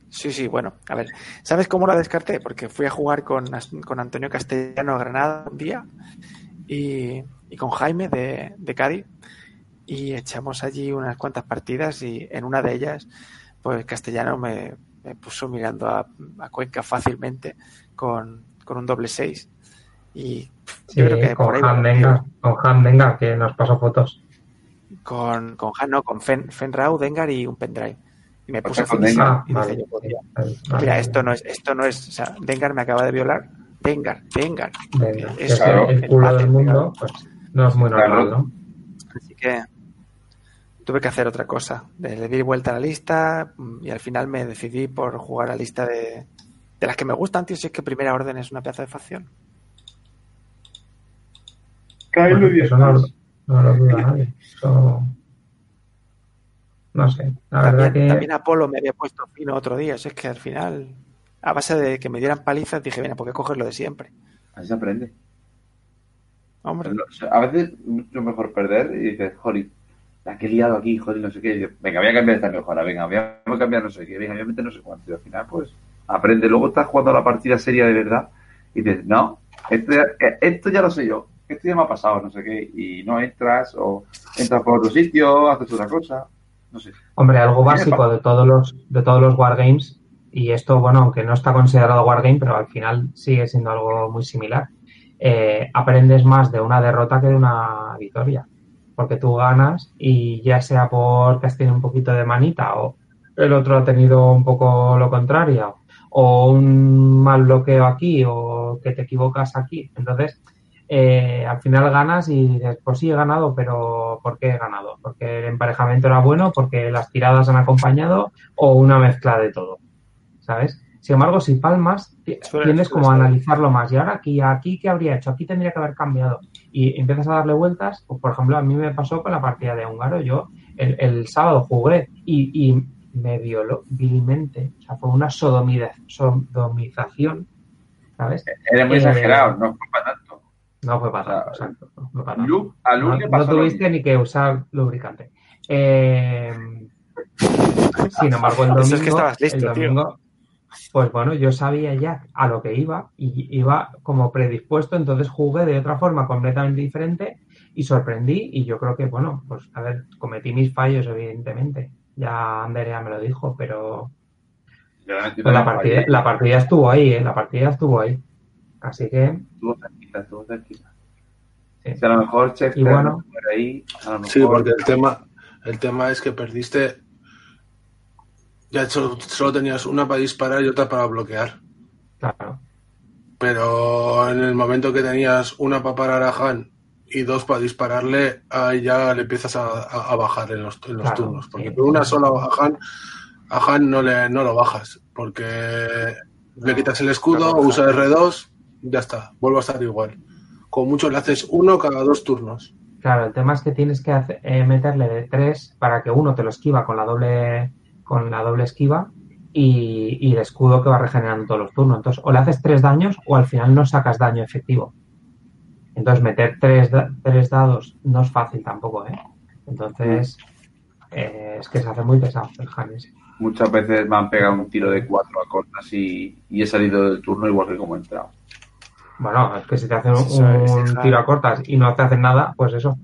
Sí, sí, bueno, a ver, ¿sabes cómo lo descarté? Porque fui a jugar con, con Antonio Castellano a Granada un día y, y con Jaime de, de Cádiz y echamos allí unas cuantas partidas y en una de ellas, pues Castellano me, me puso mirando a, a Cuenca fácilmente con, con un doble seis y Sí, yo creo que por con ahí Han Dengar, con Han Dengar, que nos pasó fotos. con, con Han, no, con Fen, Fenrau, Dengar y un pendrive. Y me puse finísimo Ah, y dije vale. yo, sí, ya, vale, vale. Mira, esto no es, esto no es, o sea, Dengar me acaba de violar. Dengar, Dengar. Venga, Es claro, el culo el del mundo, pues no es muy normal, Claro. ¿no? Así que tuve que hacer otra cosa. Le di vuelta a la lista mm, y al final me decidí por jugar a la lista de, de las que me gustan, tío. Si es que Primera Orden es una pieza de facción. Bueno, eso no, no lo duda nadie. Eso... No sé, la verdad También, que... también Apolo me había puesto fino otro día. Si es que al final, a base de que me dieran palizas, dije, mira, ¿por qué coges lo de siempre? así se aprende. Hombre, A veces es mucho mejor perder y dices, joder, la que he liado aquí, joder, no sé qué. Venga, voy a cambiar esta mejora, venga, voy a voy a cambiar no sé qué, venga, voy a meter no sé cuánto. Y al final, pues, aprende. Luego estás jugando a la partida seria de verdad y dices, no, esto ya, eh, esto ya lo sé yo, esto ya me ha pasado, no sé qué. Y no entras o entras por otro sitio, haces otra cosa, no sé. Hombre, algo básico de todos los de todos los wargames y esto, bueno, aunque no está considerado wargame, pero al final sigue siendo algo muy similar. Eh, aprendes más de una derrota que de una victoria, porque tú ganas y ya sea porque has tenido un poquito de manita o el otro ha tenido un poco lo contrario o un mal bloqueo aquí o que te equivocas aquí. Entonces, eh, al final ganas y dices, pues sí, he ganado, pero ¿por qué he ganado? ¿Porque el emparejamiento era bueno? ¿Porque las tiradas han acompañado? ¿O una mezcla de todo? ¿Sabes? Sin embargo, si palmas, ti- Suele- tiendes suele como a analizarlo más. Y ahora aquí, aquí, ¿qué habría hecho? Aquí tendría que haber cambiado. Y empiezas a darle vueltas. Pues, por ejemplo, a mí me pasó con la partida de húngaro. Yo el, el sábado jugué y, y me violó vilmente. O sea, fue una sodomida- sodomización, ¿sabes? Eres muy Eh, exagerado, no fue para tanto. No fue para tanto, exacto. no fue para tanto. Luke, a Luke No, le pasó tuviste ni que usar lubricante. Eh, sin embargo, el domingo, Eso es que estabas listo, el tío. domingo, pues bueno, yo sabía ya a lo que iba y iba como predispuesto, entonces jugué de otra forma completamente diferente y sorprendí y yo creo que, bueno, pues a ver, cometí mis fallos, evidentemente. Ya Anderea me lo dijo, pero Yo pero la partida, fallé. la partida estuvo ahí, ¿eh? La partida estuvo ahí. Así que, Estuvo cerquita, estuvo cerquita. sí. Si a lo mejor Chester Y bueno. por ahí, a lo mejor... Sí, porque el tema, el tema es que perdiste. Ya solo, solo tenías una para disparar y otra para bloquear. claro. Pero en el momento que tenías una para parar a Han y dos para dispararle, ahí ya le empiezas a, a- a bajar en los, en los Claro, turnos. Porque sí. con una sola a Han, a Han no, le, no lo bajas. Porque le quitas el escudo, usa R2, ya está, vuelve a estar igual. Con mucho le haces uno cada dos turnos. Claro, el tema es que tienes que hacer- eh, meterle de tres para que uno te lo esquiva con la doble con la doble esquiva y, y el escudo que va regenerando todos los turnos. Entonces, o le haces tres daños o al final no sacas daño efectivo. Entonces, meter tres, da- tres dados no es fácil tampoco, ¿eh? Entonces, eh, es que se hace muy pesado el Hannes. Muchas veces me han pegado un tiro de cuatro a cortas y, y he salido del turno igual que como he entrado. Bueno, es que si te hacen un, un tiro a cortas y no te hacen nada, pues eso.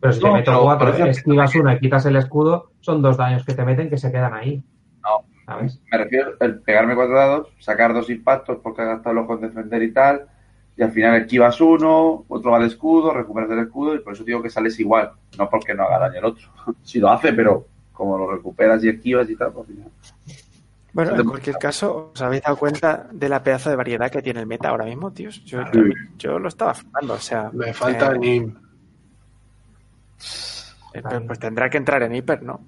Pero si No, te meto pero, cuatro, esquivas uno y quitas el escudo, son dos daños que te meten que se quedan ahí. No. ¿Sabes? Me refiero el pegarme cuatro dados, sacar dos impactos porque has gastado los con defender y tal, y al final esquivas uno, otro va al escudo, recuperas el escudo, y por eso digo que sales igual, no porque no haga daño el otro. Si lo hace, pero como lo recuperas y esquivas y tal, pues al final. Bueno, en cualquier caso, ¿os habéis dado cuenta de la pedazo de variedad que tiene el meta ahora mismo, tíos? Yo, Sí. yo lo estaba flipando, o sea... Me falta eh, Nim. Eh, pues, pues tendrá que entrar en hiper, ¿no?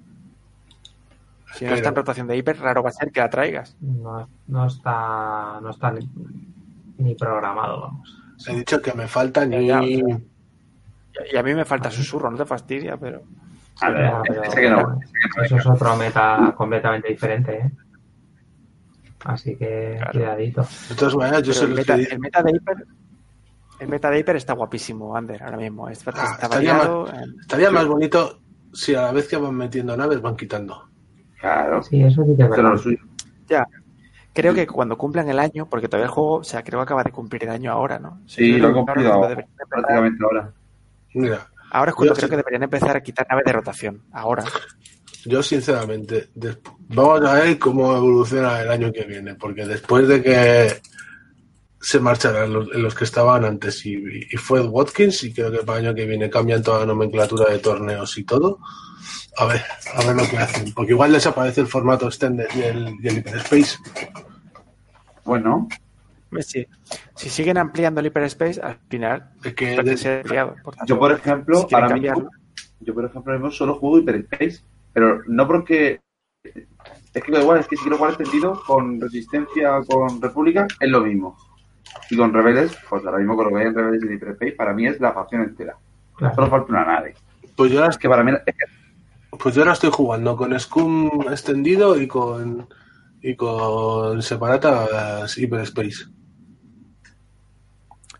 Si no Pero- está en rotación de hiper, raro va a ser que la traigas. No, no está, no está ni, ni programado, vamos. He dicho que me falta sea, Y y a mí me falta susurro, no te fastidia, pero... A ver, Ya, pero, ese que no, bueno, ese que no eso es otro meta completamente diferente, ¿eh? Así que Claro. cuidadito. De todas maneras, yo Pero soy el, meta, el meta de hiper... El meta de hiper está guapísimo, Ander, ahora mismo. Está, Ah, está estaría variado. eh, Estaría más bonito si a la vez que van metiendo naves van quitando. Claro, Sí, eso sí que es suyo. Ya. Creo que cuando cumplan el año, porque todavía el juego, o sea, creo que acaba de cumplir el año ahora, ¿no? Sí, lo he ahora cumplido ahora, prácticamente ahora. Mira, Ahora es cuando creo sí- que deberían empezar a quitar naves de rotación. Ahora. yo sinceramente, vamos a ver cómo evoluciona el año que viene, porque después de que se marcharan los, los que estaban antes y, y fue Watkins, y creo que para el año que viene cambian toda la nomenclatura de torneos y todo, a ver, a ver lo que hacen, porque igual desaparece el formato extended y el, y el hyperspace. Bueno, sí. Si siguen ampliando el hyperspace, al final Es que puede de- ser ampliado. Por tanto, yo por ejemplo, si ahora cambiarlo. mismo, yo por ejemplo mismo solo juego Hyperspace, pero no porque es que igual, es que si quiero jugar extendido con Resistencia o con República es lo mismo. Y con Rebeldes, pues ahora mismo con lo que hay en Rebeldes y Hyperspace, para mí es la facción entera. Claro. Solo falta una nave. Pues yo ahora Es que para mí Pues yo ahora estoy jugando con Scum extendido y con y con separatas Hyperspace.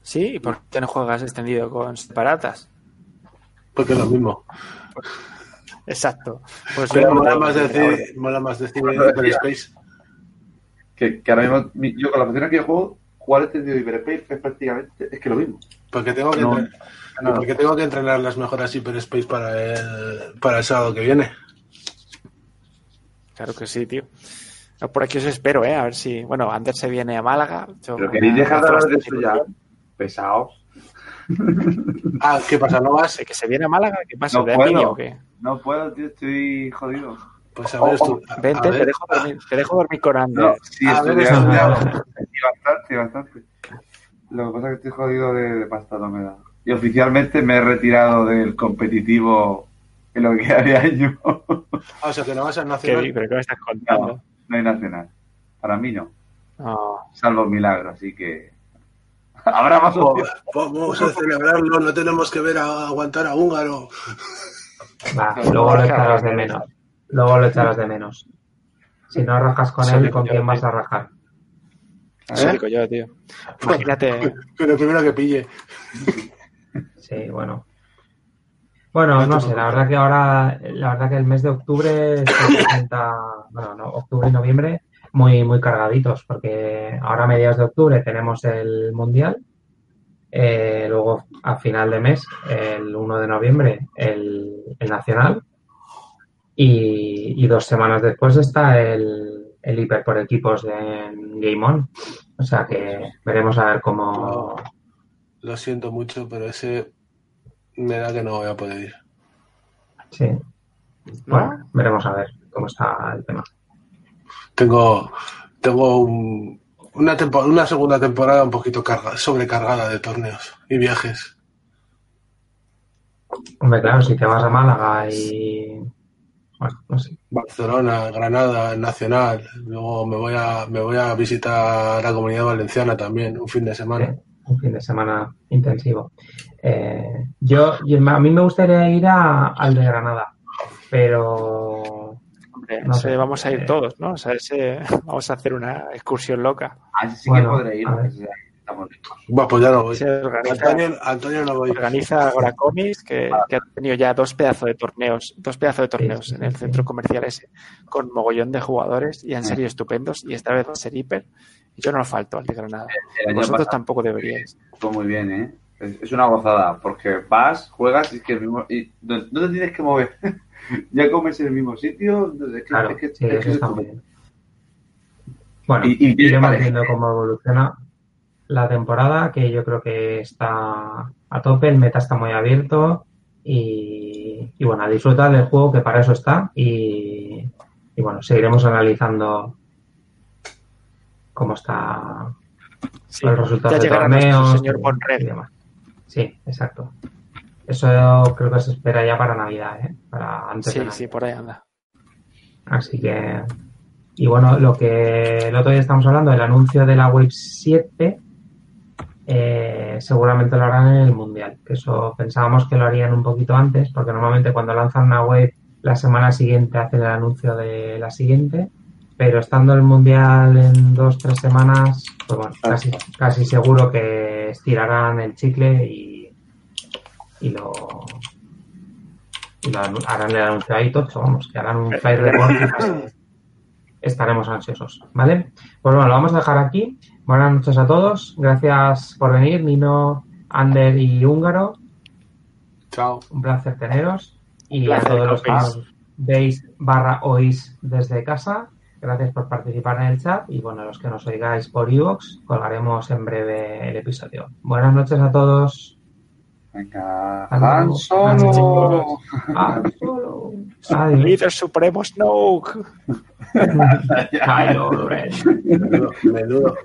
Sí, ¿y por qué no juegas extendido con separatas? Porque es lo mismo. Exacto. Pues Pero mola más decir, mola más decir Hyperspace. que, que ahora mismo mi- yo con la facción que yo juego, jugar extendido y Hyperspace es prácticamente es que lo mismo. Porque tengo que No, entre- nada. porque tengo que entrenar las mejoras Hyperspace para el, para el sábado que viene. Claro que sí, tío. No, Por aquí os espero, ¿eh? A ver si... Bueno, Ander se viene a Málaga. yo Pero queréis dejar de hablar de eso ya. Pesados. Ah, ¿qué pasa? ¿No vas? ¿Que se viene a Málaga? ¿Qué pasa? No ¿De puedo. envidia o qué? No puedo, tío, estoy jodido. Pues a ver, estu- a- Vente, a te dejo, dormir, te dejo dormir con. No, sí, estudiado. Bastante, bastante. Lo que pasa es que estoy jodido de, de pasta, no me da. Y oficialmente me he retirado del competitivo en lo que de año. Ah, o sea, que no vas a ¿Qué, nacional. ¿Pero qué me estás contando? No, no hay nacional. Para mí no. No. salvo milagro, así que habrá más. Vamos a celebrarlo, no tenemos que ver a aguantar a Húngaro. Va, luego lo echarás de menos. Luego lo echarás de menos. Si no rajas con él, ¿con quién vas a? Eso ¿Eh? yo, tío. Imagínate. Que lo primero que pille. Sí, bueno. Bueno, No sé, la verdad que ahora, la verdad que el mes de octubre se presenta, bueno, no, octubre y noviembre muy, muy cargaditos, porque ahora a mediados de octubre tenemos el Mundial, eh, luego a final de mes, el 1 de noviembre, el, el Nacional, y, y dos semanas después está el, el Hiper por equipos en Game On. O sea que veremos a ver cómo, Lo siento mucho, pero ese me da que no voy a poder ir. sí, ¿No? Bueno, veremos a ver cómo está el tema. Tengo, tengo un- una, tempo- una segunda temporada un poquito carga, sobrecargada de torneos y viajes. Hombre, claro, si te vas a Málaga y. Bueno, no sé. Barcelona, Granada, Nacional. Luego me voy a, me voy a visitar la comunidad valenciana también, un fin de semana. Sí, un fin de semana intensivo. Eh, yo, yo- a mí me gustaría ir a- al de Granada, pero. No sé. vamos a ir Eh. todos, ¿no? O sea, ese, vamos a hacer una excursión loca. Así sí Bueno, que podré ir, estamos listos. Bueno, pues ya no voy. Se organiza, Antonio, Antonio no voy. organiza ahora Comics, que, que ha tenido ya dos pedazos de torneos, dos pedazos de torneos sí, en el centro comercial ese, con mogollón de jugadores y han sido estupendos, y esta vez va a ser hiper. Y yo no falto al de Granada. El vosotros pasado tampoco deberíais. fue muy bien, ¿eh? Es, es una gozada, porque vas, juegas y es que el mismo, y no, no te tienes que mover. ya comes en el mismo sitio. Es que, Claro, es que- sí, es que eso es está muy estupendo. bien. Bueno, Y- y iremos viendo cómo evoluciona la temporada, que yo creo que está a tope, el meta está muy abierto y, y bueno, a disfrutar del juego que para eso está y, y bueno, seguiremos analizando cómo está Sí, el resultado ya de llegará nuestro torneos señor y- demás. Sí, exacto. Eso creo que se espera ya para Navidad, ¿eh? Para antes de sí, por ahí anda. Así que. Y bueno, lo que el otro día estamos hablando, el anuncio de la Wave 7, eh, seguramente lo harán en el Mundial. Que eso pensábamos que lo harían un poquito antes, porque normalmente cuando lanzan una wave, la semana siguiente hacen el anuncio de la siguiente. Pero estando el Mundial en dos, tres semanas, pues bueno, casi, casi seguro que estirarán el chicle y, y lo. Y lo harán el anuncio ahí tocho, vamos, que harán un flight report y estaremos ansiosos, ¿vale? Pues bueno, lo vamos a dejar aquí. Buenas noches a todos. Gracias por venir, Nino, Ander y Húngaro. Chao. Un placer teneros. Y placer, a todos los que veis barra oís desde casa, gracias por participar en el chat. Y bueno, los que nos oigáis por iVoox, colgaremos en breve el episodio. Buenas noches a todos. Venga. Han Solo. Ah, solo. Adiós. Líder supremo Snoke. Kylo Ren. Menudo, menudo, menudo.